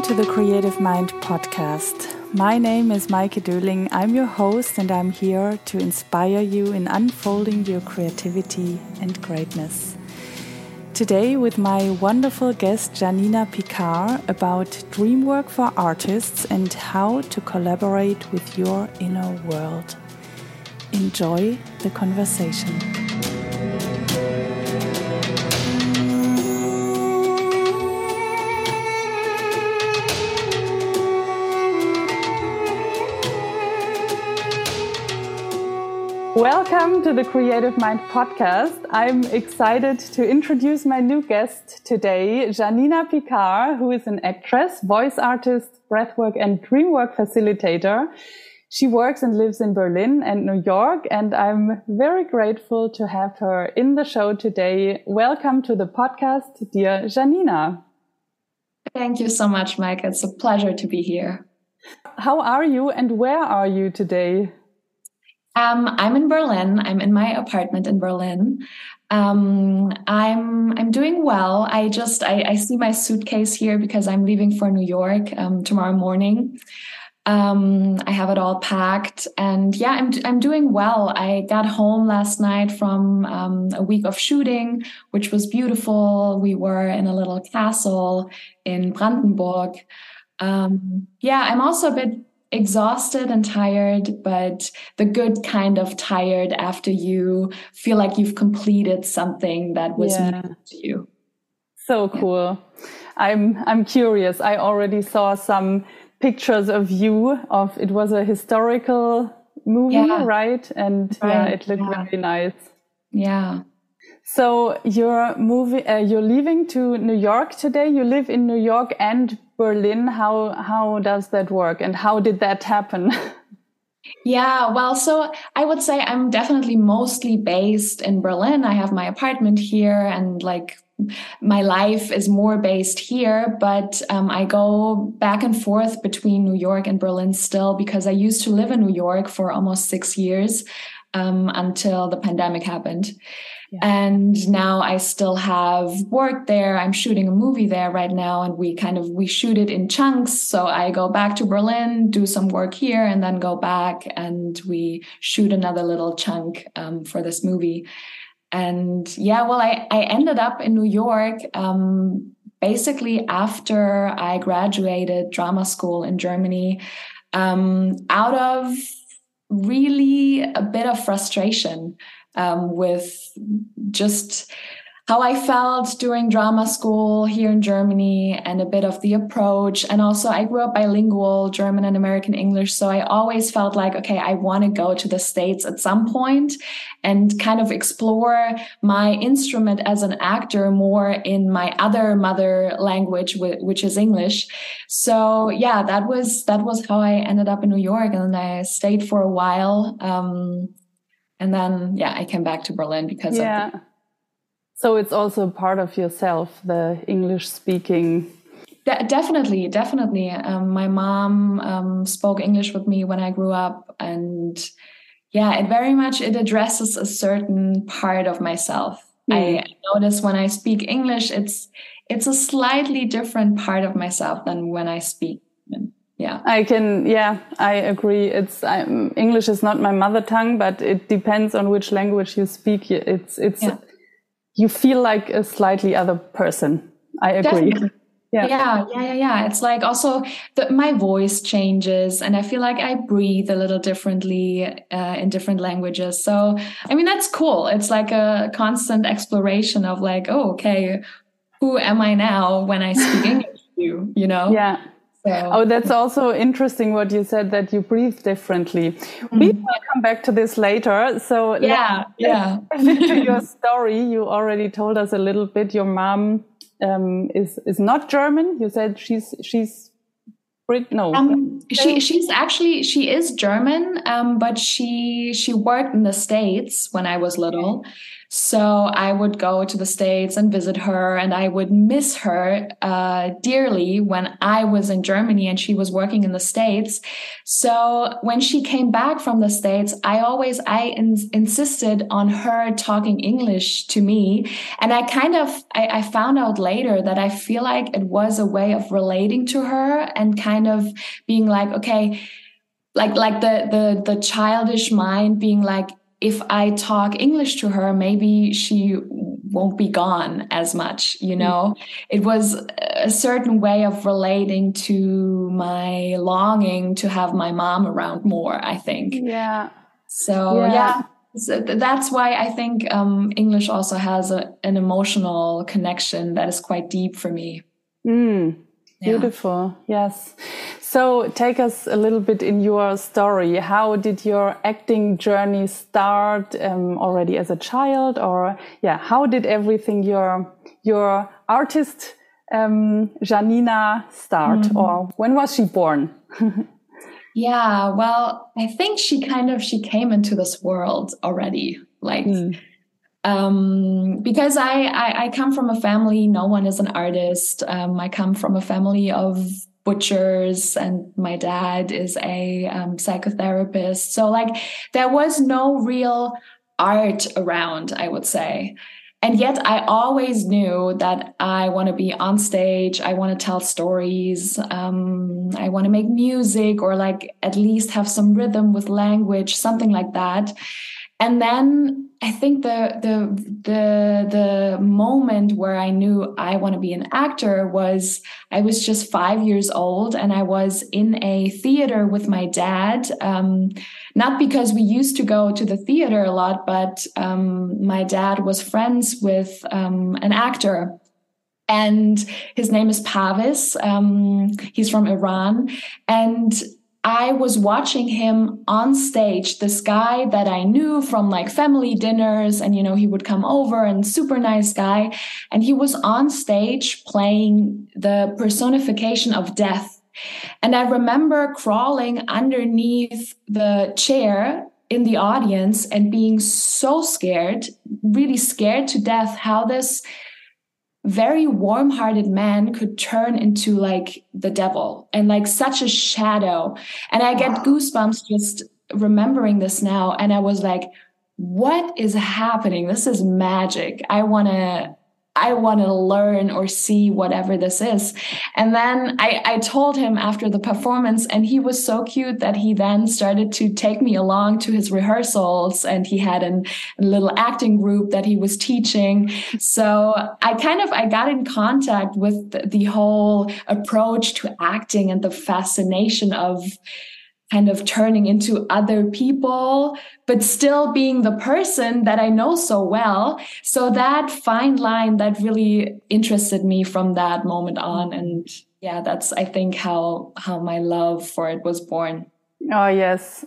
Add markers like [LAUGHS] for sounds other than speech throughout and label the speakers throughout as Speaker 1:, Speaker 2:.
Speaker 1: Welcome to the Creative Mind podcast. My name is Maike Döhling. I'm your host, and I'm here to inspire you in unfolding your creativity and greatness. Today, with my wonderful guest Janina Picard about dream work for artists and how to collaborate with your inner world. Enjoy the conversation. Welcome to the Creative Mind podcast. I'm excited to introduce my new guest today, Janina Picard, who is an actress, voice artist, breathwork, and dreamwork facilitator. She works and lives in Berlin and New York, and I'm very grateful to have her in the show today. Welcome to the podcast, dear Janina.
Speaker 2: Thank you so much, Maike. It's a pleasure to be here.
Speaker 1: How are you and where are you today?
Speaker 2: Um, I'm in Berlin. I'm in my apartment in Berlin. Um, I'm I'm doing well. I just I, I, see my suitcase here because I'm leaving for New York um, tomorrow morning. Um, I have it all packed, and yeah, I'm I'm doing well. I got home last night from um, a week of shooting, which was beautiful. We were in a little castle in Brandenburg. Um, yeah, I'm also a bit exhausted and tired, but the good kind of tired after you feel like you've completed something that was yeah. new to you.
Speaker 1: So cool. Yeah. I'm I'm curious. I already saw some pictures of you of it was a historical movie, yeah. right? And right. yeah, it looked very nice.
Speaker 2: Yeah.
Speaker 1: So you're moving. Uh, you're leaving to New York today. You live in New York and Berlin. How how does that work, and how did that happen? [LAUGHS]
Speaker 2: Yeah, well, so I would say I'm definitely mostly based in Berlin. I have my apartment here, and like my life is more based here, but um, I go back and forth between New York and Berlin still because I used to live in New York for almost six years um, until the pandemic happened. And now I still have work there. I'm shooting a movie there right now and we kind of we shoot it in chunks. So I go back to Berlin, do some work here and then go back and we shoot another little chunk um, for this movie. And yeah, well, I, I ended up in New York um, basically after I graduated drama school in Germany um, out of really a bit of frustration um, with just how I felt during drama school here in Germany and a bit of the approach. And also, I grew up bilingual, German and American English. So I always felt like, okay, I want to go to the States at some point and kind of explore my instrument as an actor more in my other mother language, which is English. So yeah, that was, that was how I ended up in New York. And I stayed for a while. Um, and then yeah i came back to berlin because yeah. of the-
Speaker 1: so it's also part of yourself the english speaking
Speaker 2: De- definitely definitely um, my mom um, spoke english with me when i grew up and yeah it very much it addresses a certain part of myself mm. i notice when i speak english it's it's a slightly different part of myself than when i speak yeah.
Speaker 1: I can yeah i agree. It's I'm, english is not my mother tongue but it depends on which language you speak. It's it's yeah. you feel like a slightly other person. I agree. [LAUGHS]
Speaker 2: Yeah. yeah yeah yeah yeah. It's like also the, my voice changes and i feel like i breathe a little differently uh, in different languages. So i mean that's cool. It's like a constant exploration of like oh okay who am i now when i speak [LAUGHS] english you you know?
Speaker 1: Yeah so, oh, that's also interesting what you said that you breathe differently. Mm-hmm. We will come back to this later. So
Speaker 2: yeah, yeah.
Speaker 1: to your story, you already told us a little bit. Your mom um, is is not German. You said she's she's Brit. No,
Speaker 2: um, she she's actually she is German, um, but she she worked in the states when I was little. So I would go to the States and visit her, and I would miss her uh, dearly when I was in Germany and she was working in the States. So when she came back from the States, I always I in- insisted on her talking English to me, and I kind of I, I found out later that I feel like it was a way of relating to her and kind of being like, okay like like the the the childish mind being like if I talk English to her, maybe she won't be gone as much, you know? Mm. It was a certain way of relating to my longing to have my mom around more, I think.
Speaker 1: Yeah.
Speaker 2: So, yeah. yeah. So that's why I think um, English also has a, an emotional connection that is quite deep for me.
Speaker 1: Mm. Beautiful. Yeah. Yes. So take us a little bit in your story. How did your acting journey start um, already as a child or yeah, how did everything your your artist um, Janina start mm -hmm. or when was she born? [LAUGHS]
Speaker 2: yeah, well, I think she kind of she came into this world already like mm um, because I, I, I come from a family. No one is an artist. Um, I come from a family of butchers, and my dad is a um, psychotherapist. So like there was no real art around. I would say. And yet, I always knew that I want to be on stage. I want to tell stories. Um, I want to make music or, like, at least have some rhythm with language, something like that. And then I think the the the the moment where I knew I want to be an actor was I was just five years old and I was in a theater with my dad. Um, not because we used to go to the theater a lot, but um, my dad was friends with um, an actor and his name is Pavis. Um, he's from Iran, and I was watching him on stage, this guy that I knew from like family dinners, and you know, he would come over and super nice guy. And he was on stage playing the personification of death. And I remember crawling underneath the chair in the audience and being so scared, really scared to death how this very warm-hearted man could turn into like the devil and like such a shadow. And i get goosebumps just remembering this now and i was like what is happening? This is magic. I want to I want to learn or see whatever this is. And then I, I told him after the performance, and he was so cute that he then started to take me along to his rehearsals. And he had an, a little acting group that he was teaching. So I kind of I got in contact with the, the whole approach to acting and the fascination of kind of turning into other people, but still being the person that I know so well. So that fine line that really interested me from that moment on. And yeah, that's, I think, how, how my love for it was born.
Speaker 1: Oh, yes.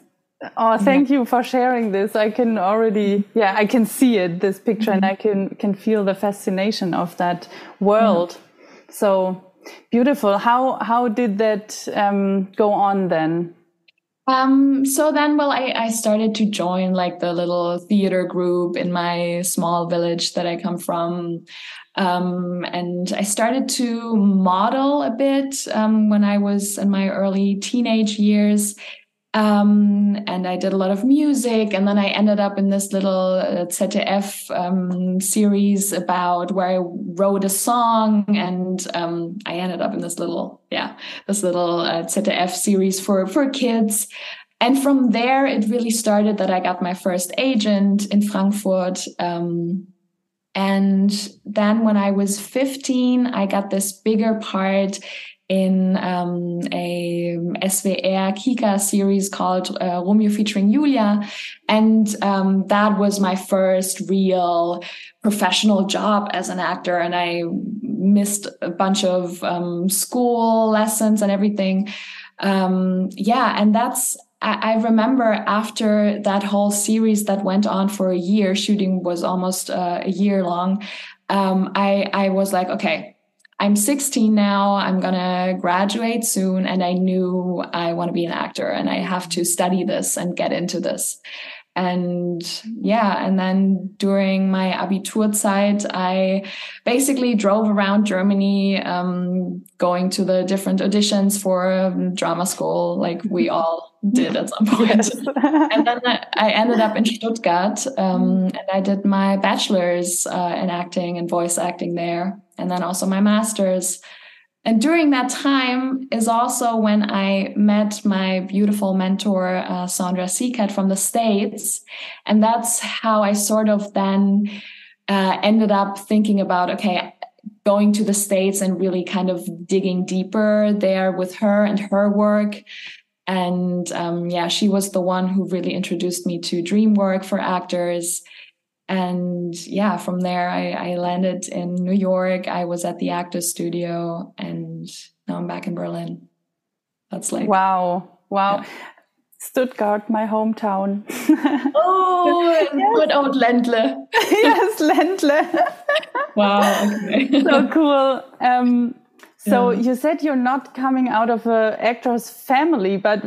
Speaker 1: Oh, thank yeah. you for sharing this. I can already, yeah, I can see it, this picture, mm -hmm. and I can, can feel the fascination of that world. Mm -hmm. So beautiful. How, how did that um, go on then?
Speaker 2: Um, so then, well, I, I started to join like the little theater group in my small village that I come from. Um, and I started to model a bit um, when I was in my early teenage years. Um, and I did a lot of music, and then I ended up in this little uh, ZDF um, series about where I wrote a song, and um, I ended up in this little, yeah, this little uh, ZDF series for for kids. And from there, it really started that I got my first agent in Frankfurt. Um, and then when I was 15, I got this bigger part in um, a SWR Kika series called uh, Romeo featuring Julia. And um, that was my first real professional job as an actor. And I missed a bunch of um, school lessons and everything. Um, yeah, and that's I remember after that whole series that went on for a year, shooting was almost uh, a year long. Um, I I was like, okay, I'm 16 now. I'm going to graduate soon. And I knew I want to be an actor and I have to study this and get into this. and yeah and then during my abiturzeit i basically drove around germany um, going to the different auditions for drama school like we [LAUGHS] all did at some point yes. [LAUGHS] and then i ended up in stuttgart um, and i did my bachelor's uh, in acting and voice acting there and then also my master's and during that time is also when I met my beautiful mentor, uh, Sandra Seacat from the States. And that's how I sort of then uh, ended up thinking about, okay, going to the States and really kind of digging deeper there with her and her work. And um, yeah, she was the one who really introduced me to dream work for actors and yeah from there I, I, landed in new york. I was at the actors studio and now i'm back in berlin. That's like
Speaker 1: wow. Wow. Yeah. stuttgart my hometown. [LAUGHS]
Speaker 2: Oh good old ländle. [LAUGHS]
Speaker 1: Yes ländle. [LAUGHS]
Speaker 2: Wow okay.
Speaker 1: so cool. Um, so yeah. you said you're not coming out of an actor's family but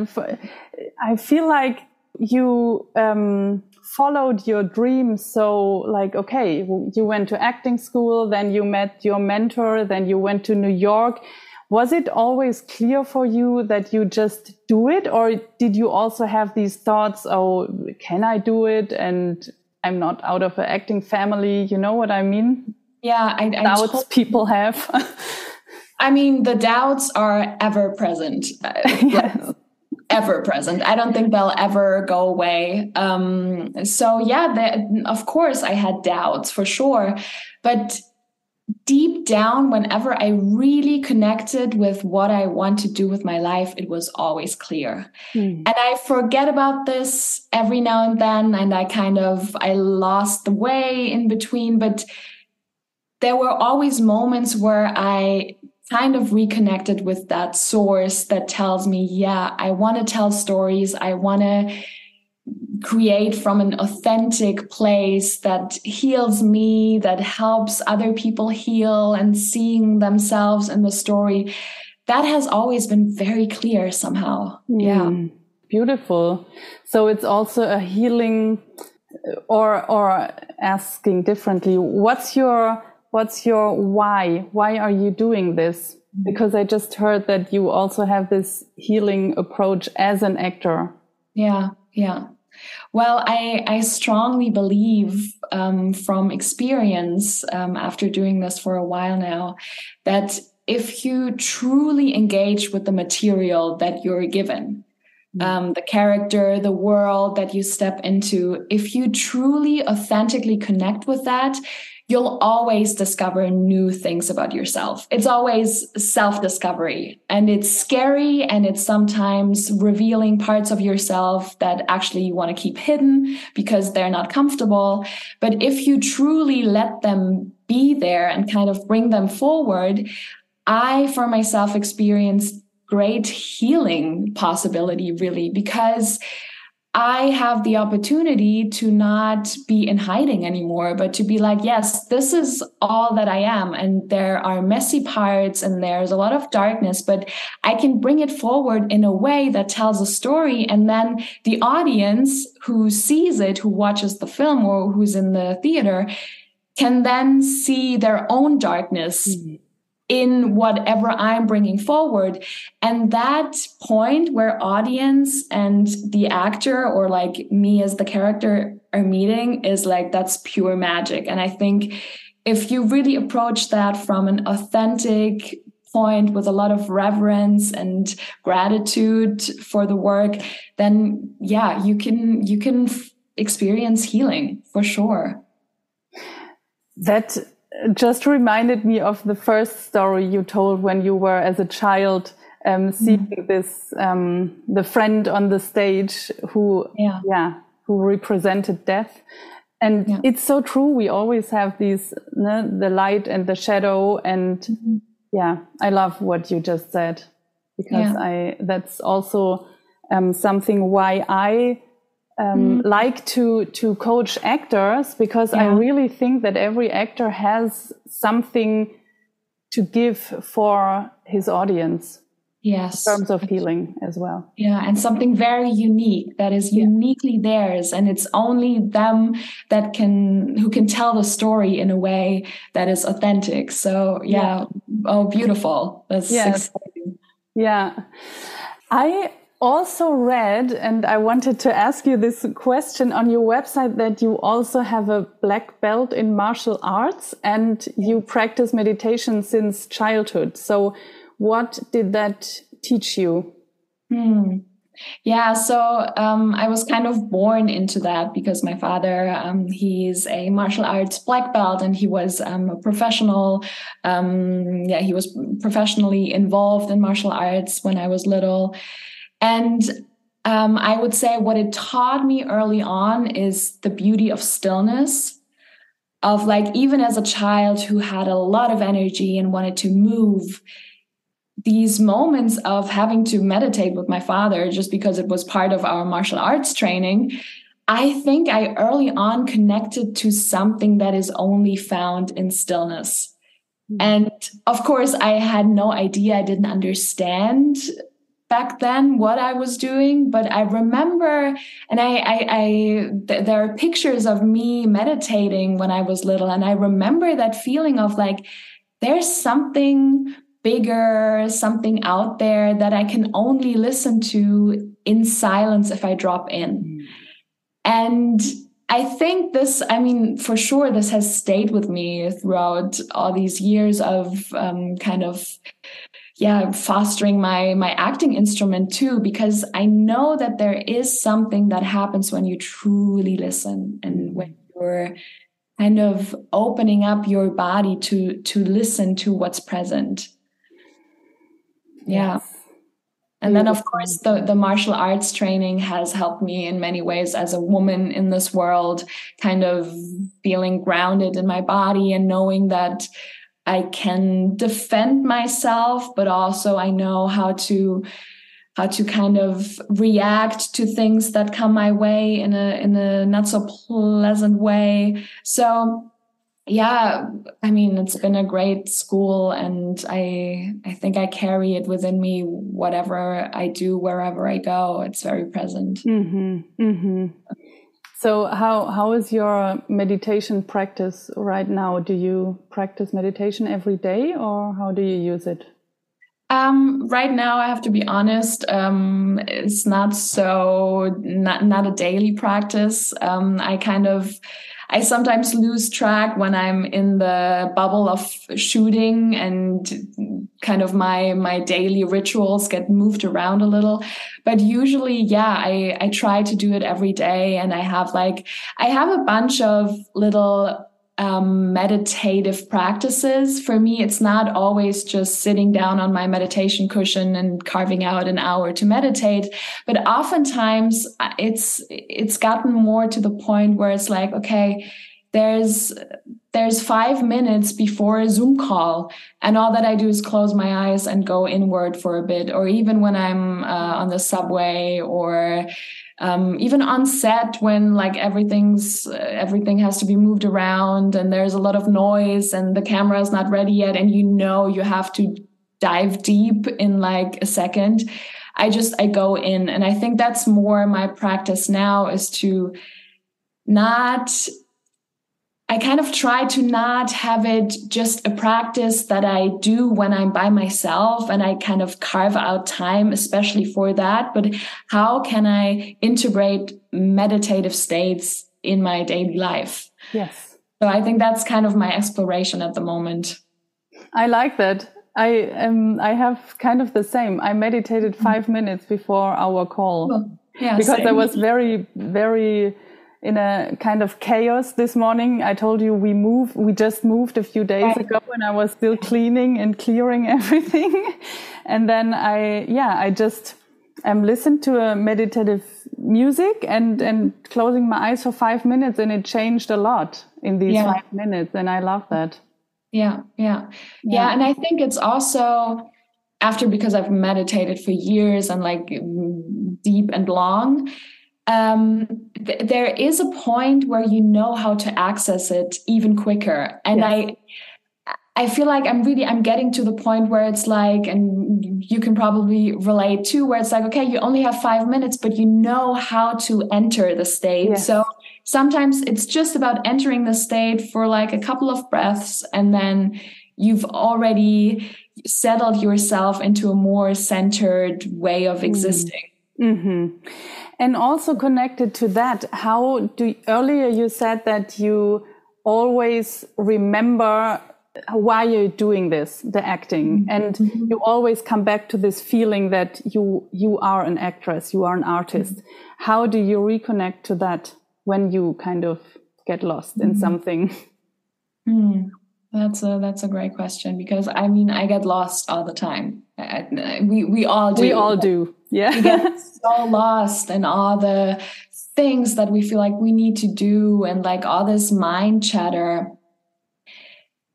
Speaker 1: i feel like you um, followed your dream so like okay you went to acting school then you met your mentor then you went to new york. Was it always clear for you that you just do it or did you also have these thoughts oh can i do it and i'm not out of an acting family you know what i mean?
Speaker 2: Yeah i,
Speaker 1: I doubts people have.
Speaker 2: I mean the doubts are ever present. [LAUGHS] Yes ever present. I don't think they'll ever go away. Um, so yeah, the, of course I had doubts for sure, but deep down, whenever I really connected with what I want to do with my life, it was always clear. Mm. And I forget about this every now and then, and I kind of I lost the way in between, but there were always moments where I kind of reconnected with that source that tells me, yeah, I want to tell stories. I want to create from an authentic place that heals me, that helps other people heal and seeing themselves in the story. That has always been very clear somehow. Mm, yeah.
Speaker 1: Beautiful. So it's also a healing or or asking differently, what's your what's your why? Why are you doing this? Because I just heard that you also have this healing approach as an actor.
Speaker 2: Yeah, yeah. Well, I, I strongly believe um, from experience um, after doing this for a while now that if you truly engage with the material that you're given, mm. um, the character, the world that you step into, if you truly authentically connect with that, you'll always discover new things about yourself. It's always self discovery and it's scary and it's sometimes revealing parts of yourself that actually you want to keep hidden because they're not comfortable. But if you truly let them be there and kind of bring them forward, I, for myself, experienced great healing possibility really because I have the opportunity to not be in hiding anymore, but to be like, yes, this is all that I am. And there are messy parts and there's a lot of darkness, but I can bring it forward in a way that tells a story. And then the audience who sees it, who watches the film or who's in the theater, can then see their own darkness. Mm-hmm in whatever I'm bringing forward. And that point where audience and the actor or like me as the character are meeting is like, that's pure magic. And I think if you really approach that from an authentic point with a lot of reverence and gratitude for the work, then yeah, you can, you can experience healing for sure.
Speaker 1: That just reminded me of the first story you told when you were as a child um, seeing mm. this um, the friend on the stage who yeah, yeah who represented death and yeah. it's so true we always have these the light and the shadow and mm-hmm. yeah i love what you just said because yeah. i that's also um, something why i um, mm. like to to coach actors because yeah. I really think that every actor has something to give for his audience.
Speaker 2: Yes.
Speaker 1: In terms of healing as well.
Speaker 2: Yeah. And something very unique that is uniquely theirs. And it's only them that can, who can tell the story in a way that is authentic. So, yeah. yeah. Oh, beautiful. That's yes. exciting.
Speaker 1: Yeah. I also read, and I wanted to ask you this question on your website that you also have a black belt in martial arts and you practice meditation since childhood. So, what did that teach you?
Speaker 2: Hmm. Yeah, so um, I was kind of born into that because my father, um, he's a martial arts black belt and he was um, a professional. Um, yeah, he was professionally involved in martial arts when I was little. And um, I would say what it taught me early on is the beauty of stillness of like even as a child who had a lot of energy and wanted to move these moments of having to meditate with my father just because it was part of our martial arts training i think i early on connected to something that is only found in stillness mm-hmm. and of course i had no idea i didn't understand back then what I was doing, but I remember, and I, I, I th- there are pictures of me meditating when I was little, and I remember that feeling of like, there's something bigger, something out there that I can only listen to in silence if I drop in. Mm. And I think this, I mean, for sure, this has stayed with me throughout all these years of um, kind of, yeah, fostering my my acting instrument too, because I know that there is something that happens when you truly listen and when you're kind of opening up your body to to listen to what's present. Yeah. Yes. and then of course the, the martial arts training has helped me in many ways as a woman in this world kind of feeling grounded in my body and knowing that i can defend myself but also i know how to how to kind of react to things that come my way in a in a not so pleasant way so yeah i mean it's been a great school and i i think i carry it within me whatever i do wherever i go it's very present
Speaker 1: mm-hmm. Mm-hmm. So how how is your meditation practice right now do you practice meditation every day or how do you use it
Speaker 2: um, right now, I have to be honest. Um, it's not so not not a daily practice. Um, I kind of I sometimes lose track when I'm in the bubble of shooting and kind of my my daily rituals get moved around a little. But usually, yeah, I I try to do it every day and I have like I have a bunch of little um, meditative practices. For me, it's not always just sitting down on my meditation cushion and carving out an hour to meditate, but oftentimes uh, it's it's gotten more to the point where it's like, okay, there's there's five minutes before a Zoom call, and all that I do is close my eyes and go inward for a bit, or even when I'm uh, on the subway or um, even on set when like everything's uh, everything has to be moved around and there's a lot of noise and the camera is not ready yet and you know you have to dive deep in like a second i just i go in. And i think that's more my practice now is to not I kind of try to not have it just a practice that I do when I'm by myself and I kind of carve out time, especially for that. But how can I integrate meditative states in my daily life?
Speaker 1: Yes.
Speaker 2: So I think that's kind of my exploration at the moment.
Speaker 1: I like that. I um I have kind of the same. I meditated mm-hmm. five minutes before our call. Well, yeah, because same. I was very, very in a kind of chaos this morning. I told you we moved, we just moved a few days ago and I was still cleaning and clearing [LAUGHS] everything. and then I, yeah, I just am listened to a meditative music and, and closing my eyes for five minutes and it changed a lot in these yeah. five minutes. And I love that.
Speaker 2: Yeah, yeah. Yeah. Yeah. And I think it's also after because I've meditated for years and like deep and long um, th- there is a point where you know how to access it even quicker. And yes. I, I feel like I'm really I'm getting to the point where it's like, and you can probably relate to where it's like, okay, you only have five minutes, but you know how to enter the state. Yes. So sometimes it's just about entering the state for like a couple of breaths, and then you've already settled yourself into a more centered way of mm. existing.
Speaker 1: Mm-hmm. And also connected to that, how do earlier you said that you always remember why you're doing this the acting mm-hmm. and mm-hmm. you always come back to this feeling that you you are an actress you are an artist mm-hmm. how do you reconnect to that when you kind of get lost in mm-hmm. something
Speaker 2: mm. That's a that's a great question because i mean i get lost all the time. I, we we all do.
Speaker 1: we all do. Yeah.
Speaker 2: We get so lost in all the things that we feel like we need to do and like all this mind chatter.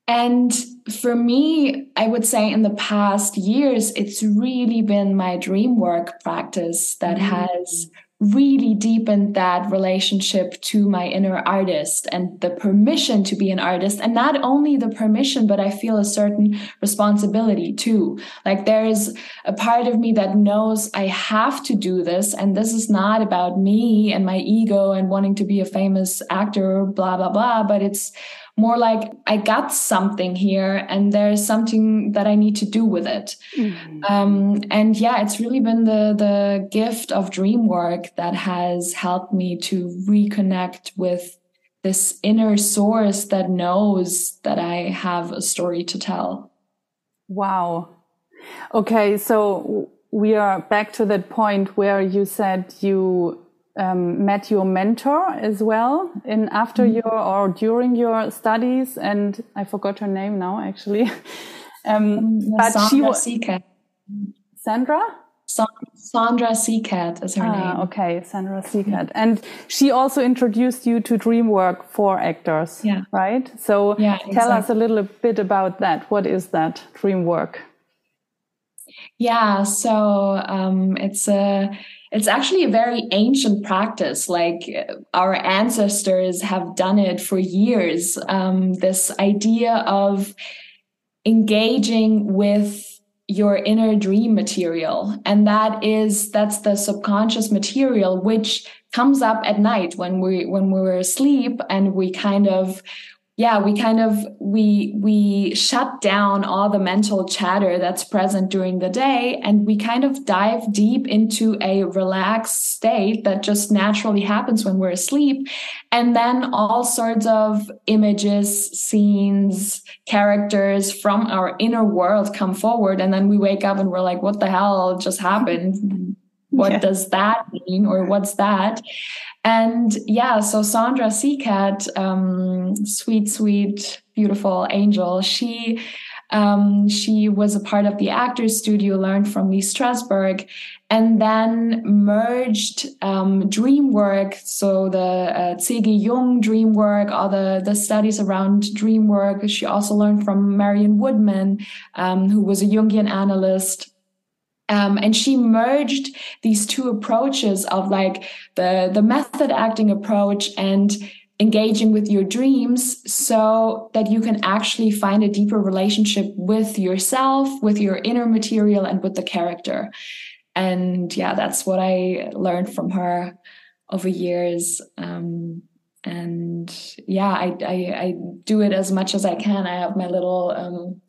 Speaker 2: And for me, I would say in the past years, it's really been my dream work practice that mm-hmm. has really deepened that relationship to my inner artist and the permission to be an artist. And not only the permission, but I feel a certain responsibility too. Like there is a part of me that knows I have to do this. And this is not about me and my ego and wanting to be a famous actor, blah, blah, blah. But it's more like I got something here and there's something that I need to do with it. Mm-hmm. Um, and yeah, it's really been the the gift of dream work that has helped me to reconnect with this inner source that knows that I have a story to tell.
Speaker 1: Wow. Okay, so we are back to that point where you said you um, met your mentor as well in after mm-hmm. your or during your studies and i forgot her name now actually [LAUGHS] um,
Speaker 2: um but Sandra she was
Speaker 1: sandra
Speaker 2: Sandra Seacat is her ah, name.
Speaker 1: Okay, Sandra Seacat. And she also introduced you to dream work for actors.
Speaker 2: Yeah.
Speaker 1: Right? So yeah, tell exactly. us a little bit about that. What is that dream work?
Speaker 2: Yeah, so um, it's a it's actually a very ancient practice. Like our ancestors have done it for years. Um, this idea of engaging with your inner dream material and that is that's the subconscious material which comes up at night when we when we're asleep and we kind of yeah we kind of we we shut down all the mental chatter that's present during the day and we kind of dive deep into a relaxed state that just naturally happens when we're asleep. And then all sorts of images scenes characters from our inner world come forward and then we wake up and we're like what the hell just happened? [LAUGHS] What yeah. does that mean or what's that and yeah, so Sandra Seacat, um, sweet, sweet, beautiful angel, she um, she was a part of the Actors Studio, learned from Lee Strasberg, and then merged um, dream work, so the uh. Jung dream work, all the, the studies around dream work. She also learned from Marion Woodman, um, who was a Jungian analyst. Um, and she merged these two approaches of like the the method acting approach and engaging with your dreams so that you can actually find a deeper relationship with yourself with your inner material and with the character. And yeah that's what i learned from her over years. Um, and yeah I, I, I do it as much as i can. I have my little um,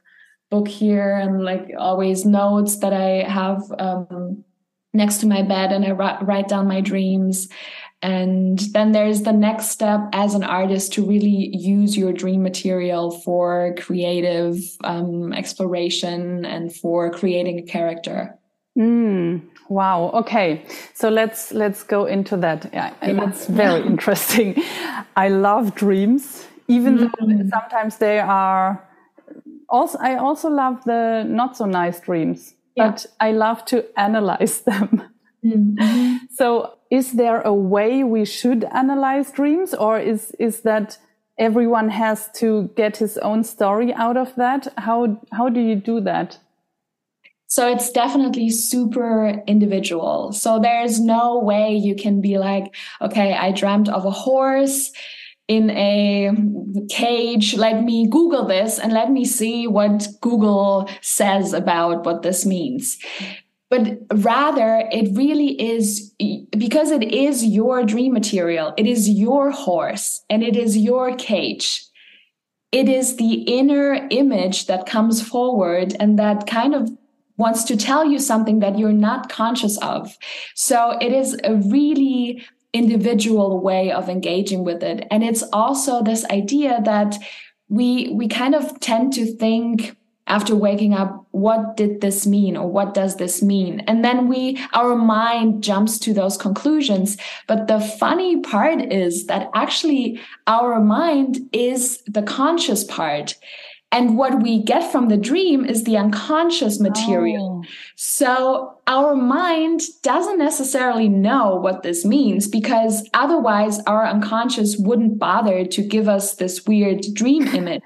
Speaker 2: book here and like always notes that I have um, next to my bed and I write down my dreams. And then there's the next step as an artist to really use your dream material for creative um, exploration and for creating a character.
Speaker 1: Mm, wow. Okay. So let's let's go into that. Yeah, yeah. that's very [LAUGHS] interesting. I love dreams, even mm. though sometimes they are also I also love the not so nice dreams, yeah. but I love to analyze [LAUGHS] them. Mm-hmm. so is there a way we should analyze dreams or is is that everyone has to get his own story out of that? How how do you do that?
Speaker 2: So it's definitely super individual. So there's no way you can be like, okay, I dreamt of a horse in a cage. Let me Google this and let me see what Google says about what this means. But rather, it really is because it is your dream material, it is your horse and it is your cage. It is the inner image that comes forward and that kind of wants to tell you something that you're not conscious of. So it is a really individual way of engaging with it. And it's also this idea that we we kind of tend to think after waking up what did this mean or what does this mean? And then we our mind jumps to those conclusions. But the funny part is that actually our mind is the conscious part and what we get from the dream is the unconscious material. Oh. So our mind doesn't necessarily know what this means because otherwise our unconscious wouldn't bother to give us this weird dream [LAUGHS] image.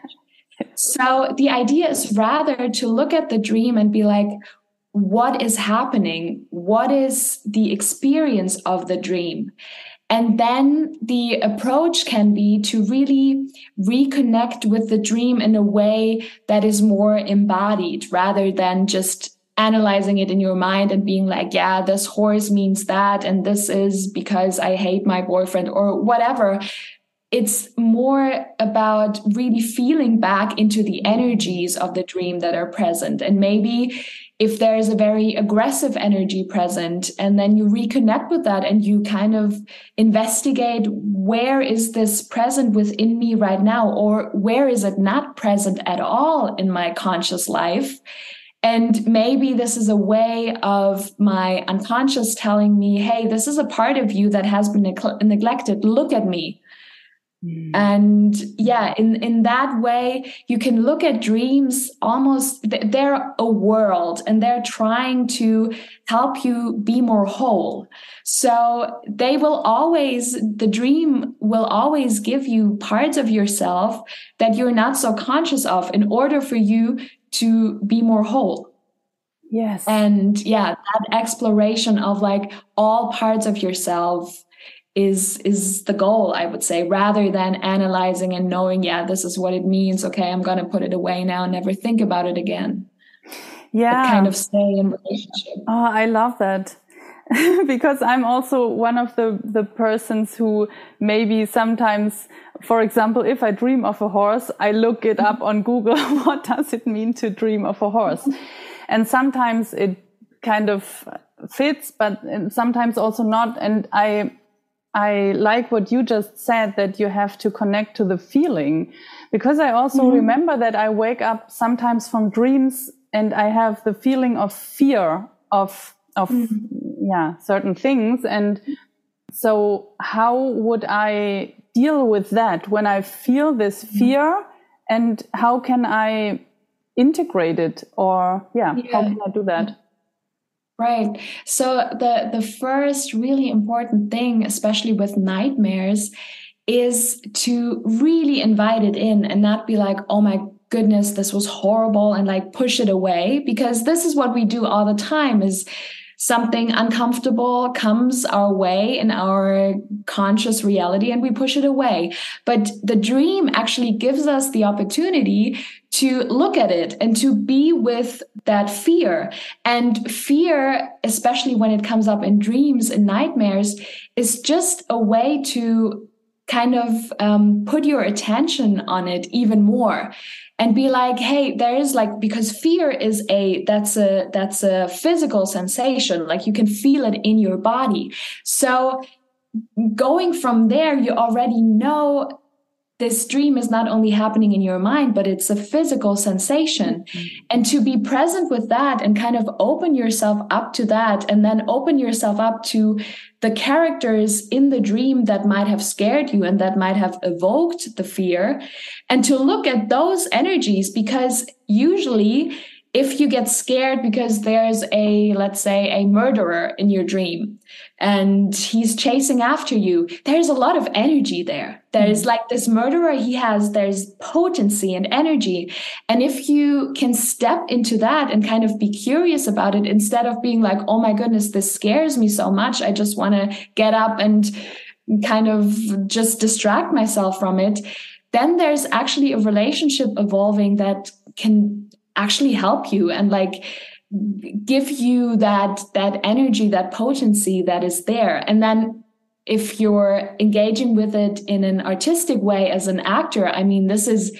Speaker 2: so the idea is rather to look at the dream and be like, what is happening? What is the experience of the dream? And then the approach can be to really reconnect with the dream in a way that is more embodied rather than just analyzing it in your mind and being like, yeah, this horse means that. And this is because I hate my boyfriend or whatever. It's more about really feeling back into the energies of the dream that are present. And maybe if there's a very aggressive energy present and then you reconnect with that and you kind of investigate where is this present within me right now or where is it not present at all in my conscious life? And maybe this is a way of my unconscious telling me hey this is a part of you that has been neglected. Look at me Mm. And yeah, in, in that way, you can look at dreams almost, they're a world and they're trying to help you be more whole. So they will always, the dream will always give you parts of yourself that you're not so conscious of in order for you to be more whole.
Speaker 1: Yes.
Speaker 2: And yeah, that exploration of like all parts of yourself is is the goal i would say rather than analyzing and knowing yeah this is what it means okay i'm going to put it away now and never think about it again.
Speaker 1: Yeah.
Speaker 2: but kind of stay in relationship.
Speaker 1: Oh i love that. [LAUGHS] Because i'm also one of the the persons who maybe sometimes for example if i dream of a horse i look it up on google [LAUGHS] what does it mean to dream of a horse? And sometimes it kind of fits but sometimes also not. And i I like what you just said that you have to connect to the feeling because I also mm-hmm. remember that I wake up sometimes from dreams and I have the feeling of fear of of mm-hmm. yeah certain things and so how would I deal with that when I feel this mm-hmm. fear mm-hmm. and how can I integrate it or yeah, yeah. how can I do that?
Speaker 2: Right. So the the first really important thing, especially with nightmares, is to really invite it in and not be like, oh my goodness, this was horrible and like push it away. Because this is what we do all the time is something uncomfortable comes our way in our conscious reality and we push it away. But the dream actually gives us the opportunity to look at it and to be with that fear. And fear, especially when it comes up in dreams and nightmares, is just a way to kind of um, put your attention on it even more and be like hey there is like because fear is a that's a that's a physical sensation like you can feel it in your body. So going from there you already know this dream is not only happening in your mind, but it's a physical sensation. Mm-hmm. And to be present with that and kind of open yourself up to that, and then open yourself up to the characters in the dream that might have scared you and that might have evoked the fear, and to look at those energies because usually if you get scared because there's a let's say a murderer in your dream and he's chasing after you there's a lot of energy there. There's mm-hmm. like this murderer he has there's potency and energy. And if you can step into that and kind of be curious about it instead of being like oh my goodness this scares me so much i just want to get up and kind of just distract myself from it, then there's actually a relationship evolving that can actually help you. And like give you that that energy that potency that is there. And then if you're engaging with it in an artistic way as an actor i mean this is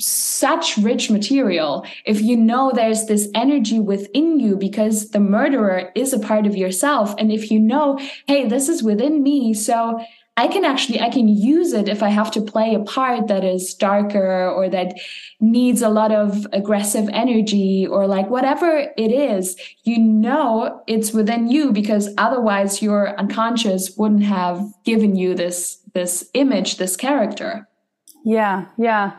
Speaker 2: such rich material. If you know there's this energy within you because the murderer is a part of yourself and if you know hey this is within me so I can actually I can use it if I have to play a part that is darker or that needs a lot of aggressive energy or like whatever it is, you know it's within you because otherwise your unconscious wouldn't have given you this this image, this character.
Speaker 1: Yeah, yeah.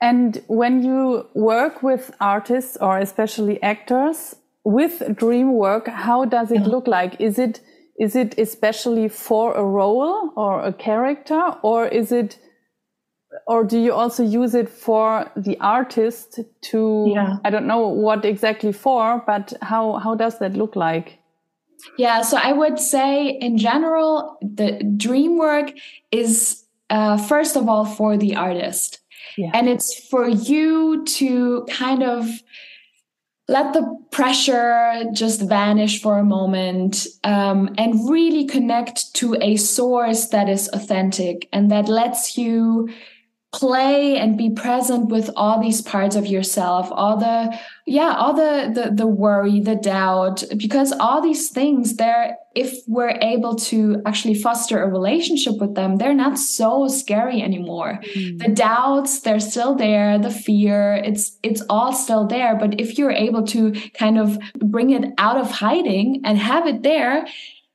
Speaker 1: And when you work with artists or especially actors with dream work, how does it look like? Is it is it especially for a role or a character or is it or do you also use it for the artist to yeah. i don't know what exactly for but how how does that look like
Speaker 2: yeah so i would say in general the dream work is uh, first of all for the artist yeah. and it's for you to kind of let the pressure just vanish for a moment um, and really connect to a source that is authentic and that lets you play and be present with all these parts of yourself all the yeah all the the, the worry the doubt because all these things they're if we're able to actually foster a relationship with them they're not so scary anymore mm. the doubts they're still there the fear it's it's all still there but if you're able to kind of bring it out of hiding and have it there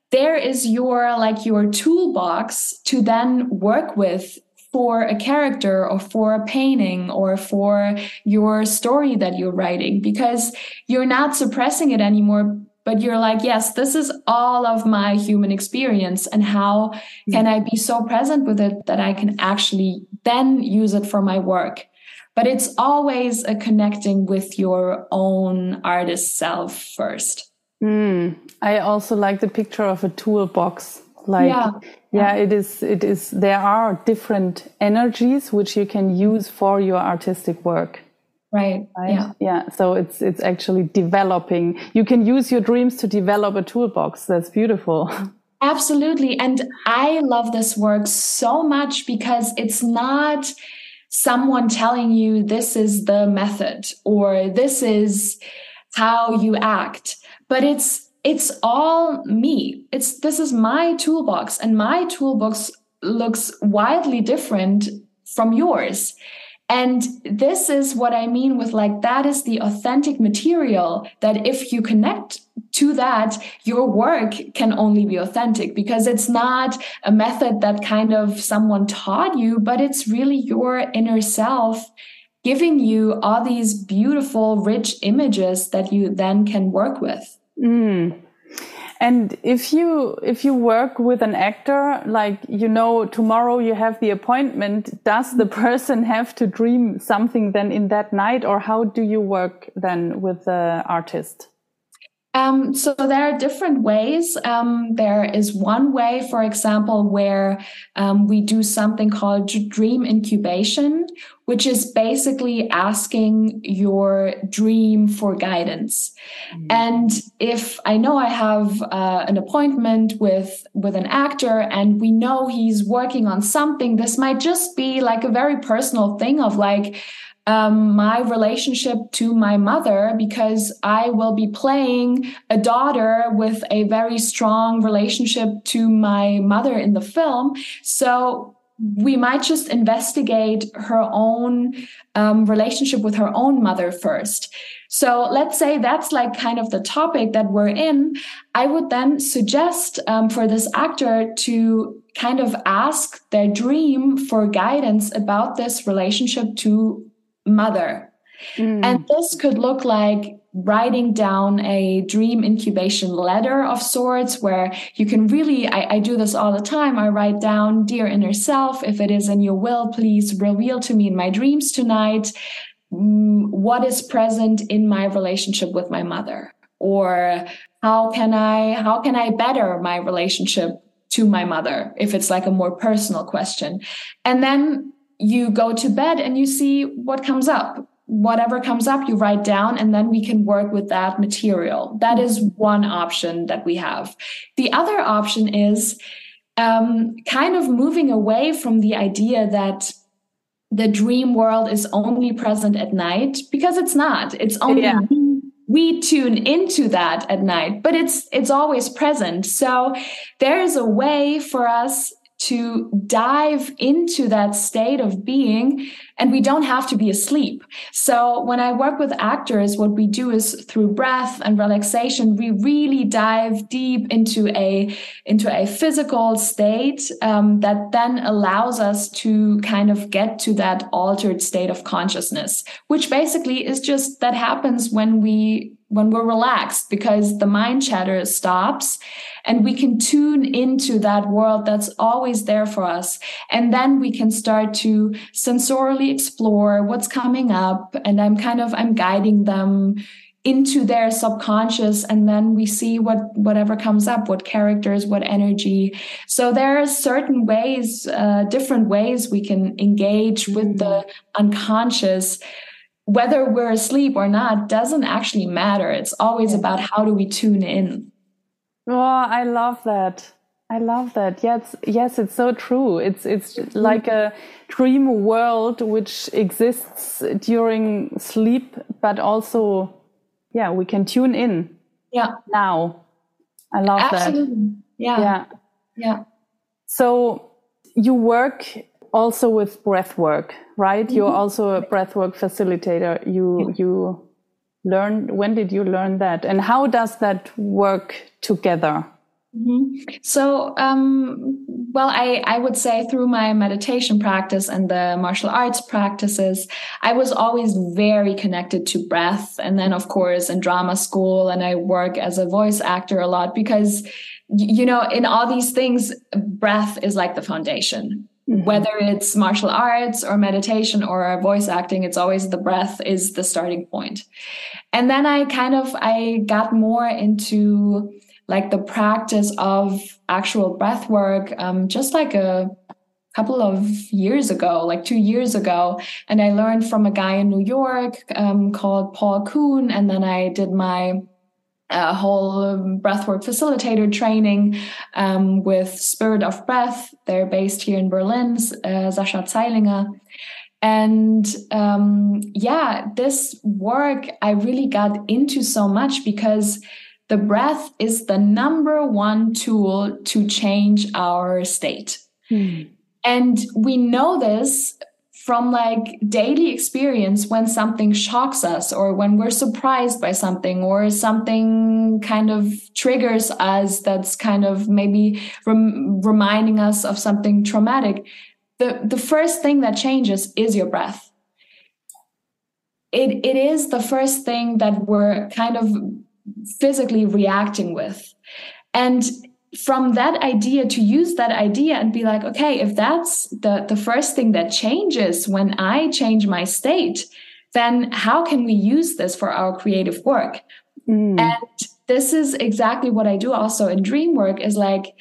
Speaker 2: there is your like your toolbox to then work with for a character or for a painting or for your story that you're writing because you're not suppressing it anymore but you're like yes this is all of my human experience and how mm-hmm. can i be so present with it that i can actually then use it for my work but it's always a connecting with your own artist self first
Speaker 1: mm. i also like the picture of a toolbox like yeah. Yeah. It is it is there are different energies which you can use for your artistic work.
Speaker 2: Right, right? yeah.
Speaker 1: Yeah so it's it's actually developing. You can use your dreams to develop a toolbox. That's beautiful. [LAUGHS]
Speaker 2: Absolutely. And i love this work so much because it's not someone telling you this is the method or this is how you act but it's it's all me. It's this is my toolbox, and my toolbox looks wildly different from yours. And this is what I mean with like, that is the authentic material that if you connect to that, your work can only be authentic because it's not a method that kind of someone taught you, but it's really your inner self giving you all these beautiful, rich images that you then can work with.
Speaker 1: Mm. And if you if you work with an actor, like you know, tomorrow you have the appointment, does the [LAUGHS] person have to dream something then in that night, or how do you work then with the artist?
Speaker 2: Um, so there are different ways. Um, there is one way, for example, where um, we do something called dream incubation, which is basically asking your dream for guidance. Mm. And if I know I have uh, an appointment with with an actor and we know he's working on something, this might just be like a very personal thing of like um, my relationship to my mother because I will be playing a daughter with a very strong relationship to my mother in the film. So we might just investigate her own um, relationship with her own mother first. So let's say that's like kind of the topic that we're in. I would then suggest um, for this actor to kind of ask their dream for guidance about this relationship to mother. Mm. And this could look like writing down a dream incubation letter of sorts where you can really, I, I, do this all the time. I write down, Dear inner self, if it is in your will, please reveal to me in my dreams tonight mm, what is present in my relationship with my mother or how can i how can i better my relationship to my mother if it's like a more personal question and then you go to bed and you see what comes up. Whatever comes up you write down and then we can work with that material. That is one option that we have. The other option is um, kind of moving away from the idea that the dream world is only present at night because it's not. It's only yeah. we tune into that at night but it's it's always present. So there is a way for us to dive into that state of being and we don't have to be asleep. So when I work with actors, what we do is through breath and relaxation, we really dive deep into a into a physical state um, that then allows us to kind of get to that altered state of consciousness, which basically is just that happens when we when we're relaxed because the mind chatter stops and we can tune into that world that's always there for us. And then we can start to sensorially explore what's coming up. And I'm kind of, I'm guiding them into their subconscious and then we see what whatever comes up what characters what energy so there are certain ways uh, different ways we can engage with the unconscious whether we're asleep or not doesn't actually matter it's always about how do we tune in
Speaker 1: Oh, I love that. I love that. Yes, yes, it's so true. It's it's like a dream world which exists during sleep, but also, yeah, we can tune in.
Speaker 2: Yeah.
Speaker 1: Now, I love
Speaker 2: Absolutely. that. Yeah.
Speaker 1: Yeah.
Speaker 2: Yeah.
Speaker 1: So you work also with breath work, right? Mm -hmm. You're also a breath work facilitator. You yeah. you learn when did you learn that and how does that work together
Speaker 2: mm-hmm. so um, well I, I would say through my meditation practice and the martial arts practices i was always very connected to breath and then of course in drama school and i work as a voice actor a lot because you know in all these things breath is like the foundation Mm-hmm. Whether it's martial arts or meditation or voice acting, it's always the breath is the starting point. And then I kind of I got more into like the practice of actual breath work um, just like a couple of years ago, like two years ago. And I learned from a guy in New York um, called Paul Kuhn. And then I did my a whole um, breathwork facilitator training um, with Spirit of Breath. They're based here in Berlin, uh, Sascha Zeilinger. And um, yeah, this work I really got into so much because the breath is the number one tool to change our state. Hmm. And we know this from like daily experience when something shocks us or when we're surprised by something or something kind of triggers us that's kind of maybe rem- reminding us of something traumatic the the first thing that changes is your breath. It it is the first thing that we're kind of physically reacting with. And from that idea to use that idea and be like okay if that's the the first thing that changes when i change my state then how can we use this for our creative work mm. and this is exactly what i do also in dream work is like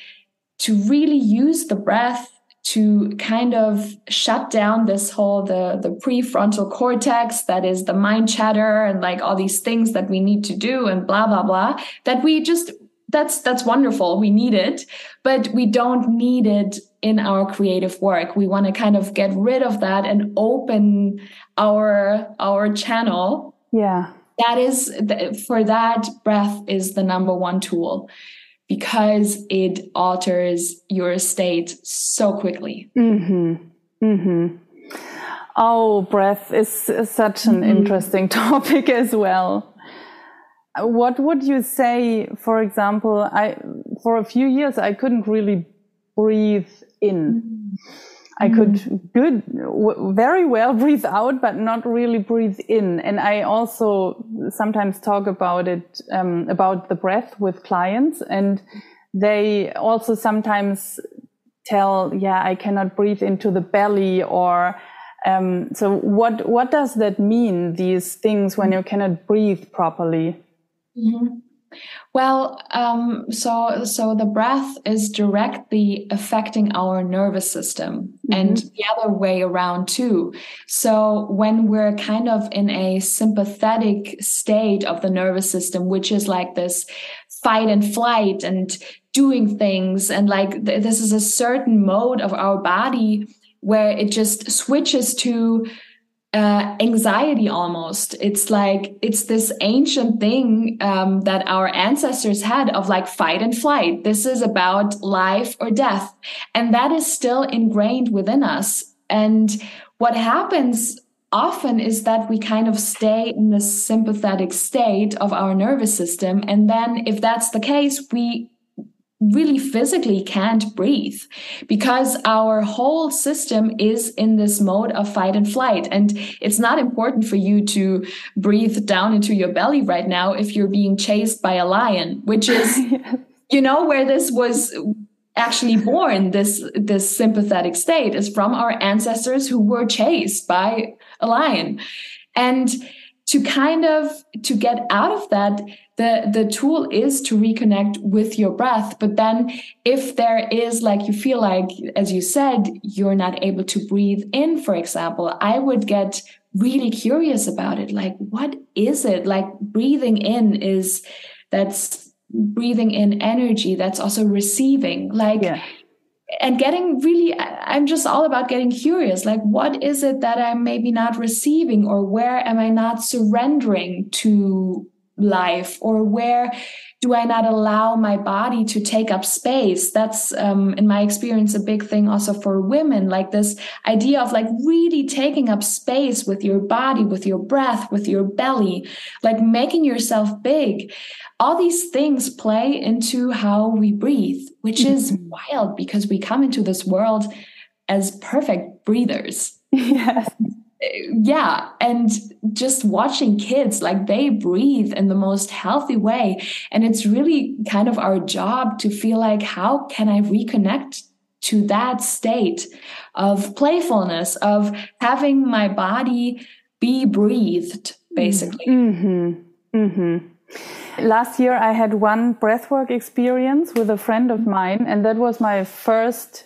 Speaker 2: to really use the breath to kind of shut down this whole the the prefrontal cortex that is the mind chatter and like all these things that we need to do and blah blah blah that we just that's that's wonderful we need it but we don't need it in our creative work we want to kind of get rid of that and open our our channel
Speaker 1: yeah
Speaker 2: that is for that breath is the number one tool because it alters your state so quickly
Speaker 1: mm-hmm. Mm-hmm. oh breath is such an mm-hmm. interesting [LAUGHS] topic as well what would you say for example i for a few years i couldn't really breathe in. I could mm-hmm. good very well [LAUGHS] breathe out but not really breathe in. And i also sometimes talk about it um, about the breath with clients and they also sometimes tell yeah i cannot breathe into the belly or um, so what what does that mean these things when you cannot breathe properly
Speaker 2: Mm-hmm. Well, um, so so the breath is directly affecting our nervous system, mm-hmm. and the other way around too. So when we're kind of in a sympathetic state of the nervous system, which is like this fight and flight and doing things, and like th- this is a certain mode of our body where it just switches to uh, anxiety almost. It's like it's this ancient thing um, that our ancestors had of like fight and flight. This is about life or death. And that is still ingrained within us. And what happens often is that we kind of stay in the sympathetic state of our nervous system. And then, if that's the case, we really physically can't breathe because our whole system is in this mode of fight and flight. And it's not important for you to breathe down into your belly right now if you're being chased by a lion, which is, [LAUGHS] you know, where this was actually born this this sympathetic state is from our ancestors who were chased by a lion and to kind of to get out of that the the tool is to reconnect with your breath. But then if there is like you feel like as you said you're not able to breathe in for example i would get really curious about it. Like what is it? Like breathing in is that's breathing in energy that's also receiving. Like yeah and getting really i'm just all about getting curious like what is it that i'm maybe not receiving or where am i not surrendering to life or where do i not allow my body to take up space? That's um, in my experience a big thing also for women like this idea of like really taking up space with your body with your breath with your belly like making yourself big all these things play into how we breathe which is mm-hmm. wild because we come into this world as perfect breathers
Speaker 1: yes
Speaker 2: yeah and just watching kids like they breathe in the most healthy way and it's really kind of our job to feel like how can i reconnect to that state of playfulness of having my body be breathed basically
Speaker 1: mm-hmm. Mm-hmm. Last year i had one breathwork experience with a friend of mine and that was my first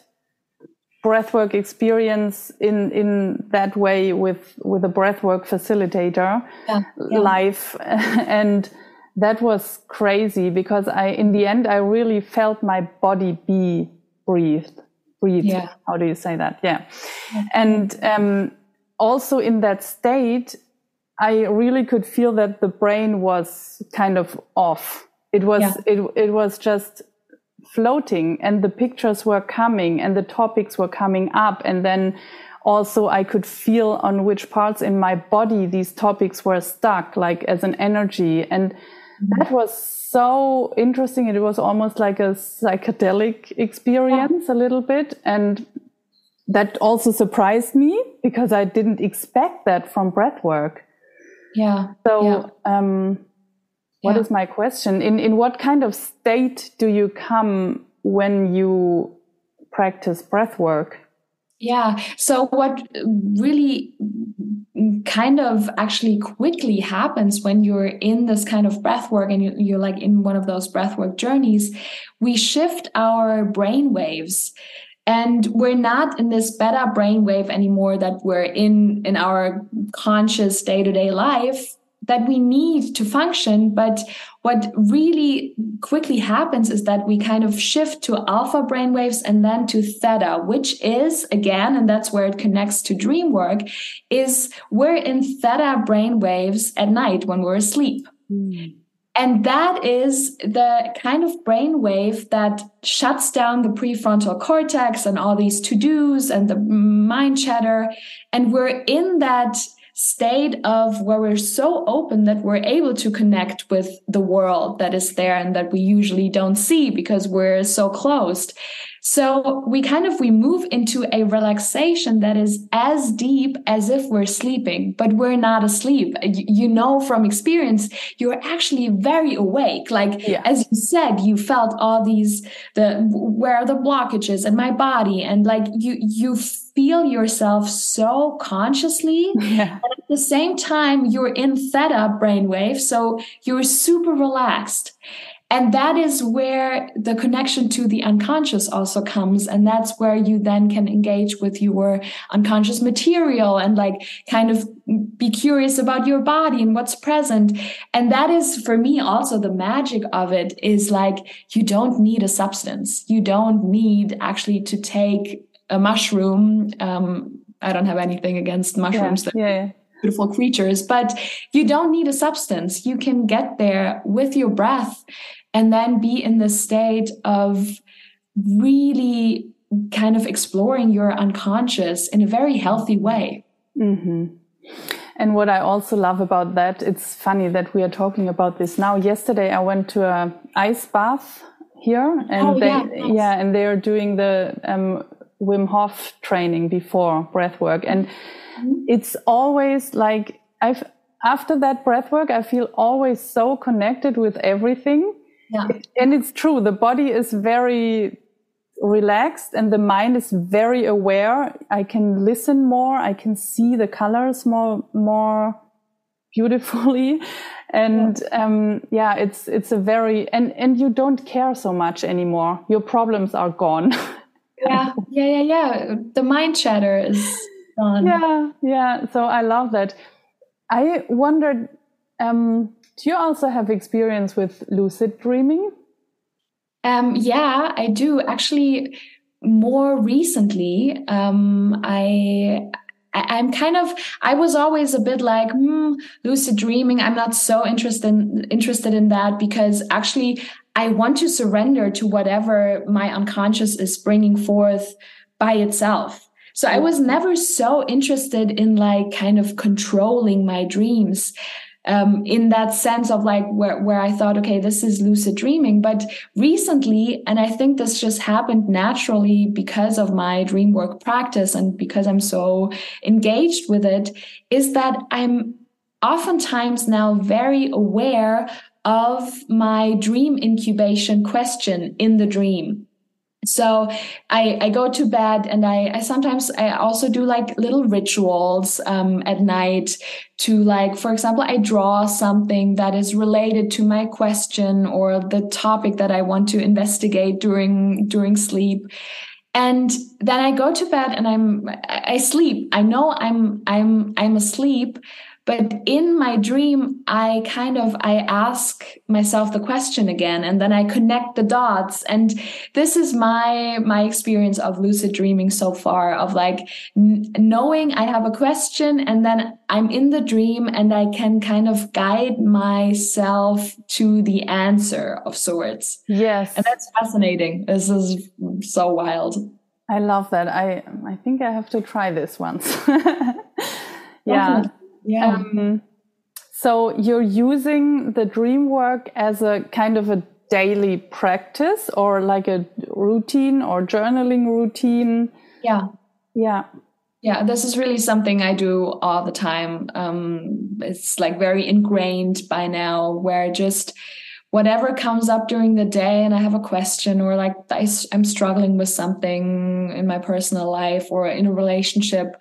Speaker 1: breathwork experience in in that way with with a breathwork facilitator yeah, yeah. live [LAUGHS] and that was crazy because i in the end i really felt my body be breathed breathed yeah. how do you say that yeah, yeah. and um, also in that state i really could feel that the brain was kind of off it was it, it was just floating and the pictures were coming and the topics were coming up and then also I could feel on which parts in my body these topics were stuck, like as an energy. And mm-hmm. that was so interesting. It was almost like a psychedelic experience yeah. a little bit. And that also surprised me because I didn't expect that from breath work.
Speaker 2: Yeah.
Speaker 1: So, yeah. um, what yeah. is my question? In in what kind of state do you come when you practice breath work?
Speaker 2: Yeah. So what really kind of actually quickly happens when you're in this kind of breath work and you, are like in one of those breath work journeys, we shift our brain waves and we're not in this beta brainwave anymore that we're in in our conscious day-to-day life that we need to function. But what really quickly happens is that we kind of shift to alpha brainwaves and then to theta, which is again, and that's where it connects to dream work, is we're in theta brainwaves at night when we're asleep. Mm. And that is the kind of brainwave that shuts down the prefrontal cortex and all these to dos and the mind chatter. And we're in that state of where we're so open that we're able to connect with the world that is there and that we usually don't see because we're so closed so we kind of we move into a relaxation that is as deep as if we're sleeping but we're not asleep you know from experience you're actually very awake like yeah. as you said you felt all these the where are the blockages in my body and like you you feel yourself so consciously [LAUGHS] yeah. and at the same time you're in theta brainwave so you're super relaxed and that is where the connection to the unconscious also comes. And that's where you then can engage with your unconscious material and like kind of be curious about your body and what's present. And that is for me also the magic of it is like you don't need a substance. You don't need actually to take a mushroom. Um, I don't have anything against mushrooms.
Speaker 1: Yeah, yeah,
Speaker 2: beautiful creatures, but you don't need a substance. You can get there with your breath and then be in the state of really kind of exploring your unconscious in a very healthy way.
Speaker 1: Mm-hmm. And what I also love about that, it's funny that we are talking about this now. Yesterday, I went to a ice bath here, and oh, they, yeah, nice. yeah, and they are doing the um, Wim Hof training before breath work, and mm-hmm. it's always like I've after that breath work, I feel always so connected with everything
Speaker 2: yeah.
Speaker 1: And it's true. The body is very relaxed and the mind is very aware. I can listen more. I can see the colors more, more beautifully. And, yeah. um, yeah, it's, it's a very, and, and you don't care so much anymore. Your problems are gone. [LAUGHS]
Speaker 2: yeah. Yeah. Yeah. Yeah. The mind chatter is gone.
Speaker 1: Yeah. Yeah. So I love that. I wondered, um, do you also have experience with lucid dreaming?
Speaker 2: Um, yeah, I do. Actually, more recently, um, I I'm kind of I was always a bit like hmm, lucid dreaming. I'm not so interested in, interested in that because actually I want to surrender to whatever my unconscious is bringing forth by itself. So I was never so interested in like kind of controlling my dreams um, in that sense of like where, where I thought, okay, this is lucid dreaming. But recently, and I think this just happened naturally because of my dream work practice and because I'm so engaged with it, is that I'm oftentimes now very aware of my dream incubation question in the dream so I, I go to bed and I, I sometimes I also do like little rituals um, at night to like for example I draw something that is related to my question or the topic that I want to investigate during during sleep. And then I go to bed and I'm I sleep. I know I'm I'm I'm asleep but in my dream i kind of i ask myself the question again and then i connect the dots. And this is my my experience of lucid dreaming so far of like knowing i have a question and then i'm in the dream and i can kind of guide myself to the answer of sorts.
Speaker 1: Yes.
Speaker 2: And that's fascinating. This is so wild.
Speaker 1: I love that. I i think i have to try this once. [LAUGHS] Yeah
Speaker 2: yeah. Um,
Speaker 1: so you're using the dream work as a kind of a daily practice or like a routine or journaling routine.
Speaker 2: Yeah.
Speaker 1: Yeah.
Speaker 2: Yeah, this is really something I do all the time. Um, it's like very ingrained by now, where just whatever comes up during the day and I have a question or like I, am struggling with something in my personal life or in a relationship,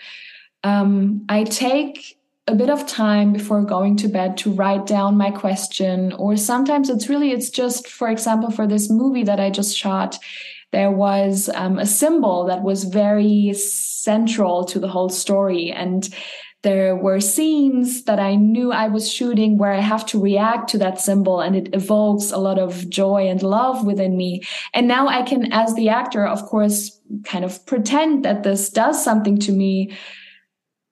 Speaker 2: um, I take a bit of time before going to bed to write down my question or sometimes it's really it's just for example for this movie that i just shot there was um, a symbol that was very central to the whole story and there were scenes that I knew I was shooting where I have to react to that symbol and it evokes a lot of joy and love within me. And now I can, as the actor, of course, kind of pretend that this does something to me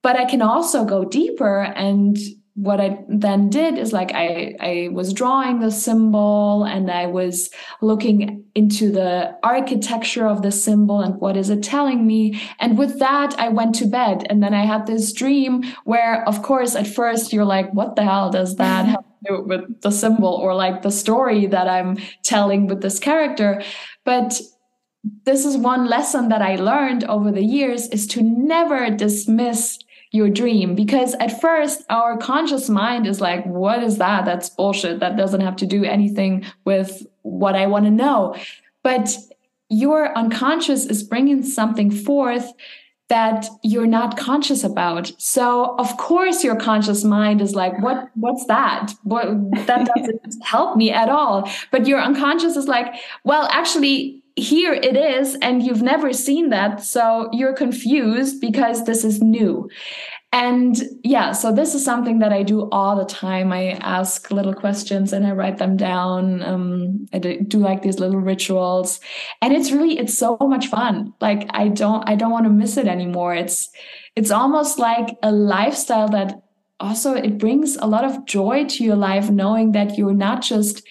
Speaker 2: but I can also go deeper. And what I then did is like I, I was drawing the symbol and I was looking into the architecture of the symbol and what is it telling me. And with that, I went to bed. And then I had this dream where, of course, at first you're like, what the hell does that have to do with the symbol or like the story that I'm telling with this character? But this is one lesson that I learned over the years is to never dismiss your dream. Because at first our conscious mind is like what is that? That's bullshit. That doesn't have to do anything with what i want to know. But your unconscious is bringing something forth that you're not conscious about. So of course your conscious mind is like what what's that? What that [LAUGHS] doesn't help me at all. But your unconscious is like well actually here it is and you've never seen that so you're confused because this is new. And yeah so this is something that i do all the time. I ask little questions and i write them down. Um, i do like these little rituals. And it's really it's so much fun. Like i don't i don't want to miss it anymore. It's it's almost like a lifestyle that also it brings a lot of joy to your life knowing that you're not just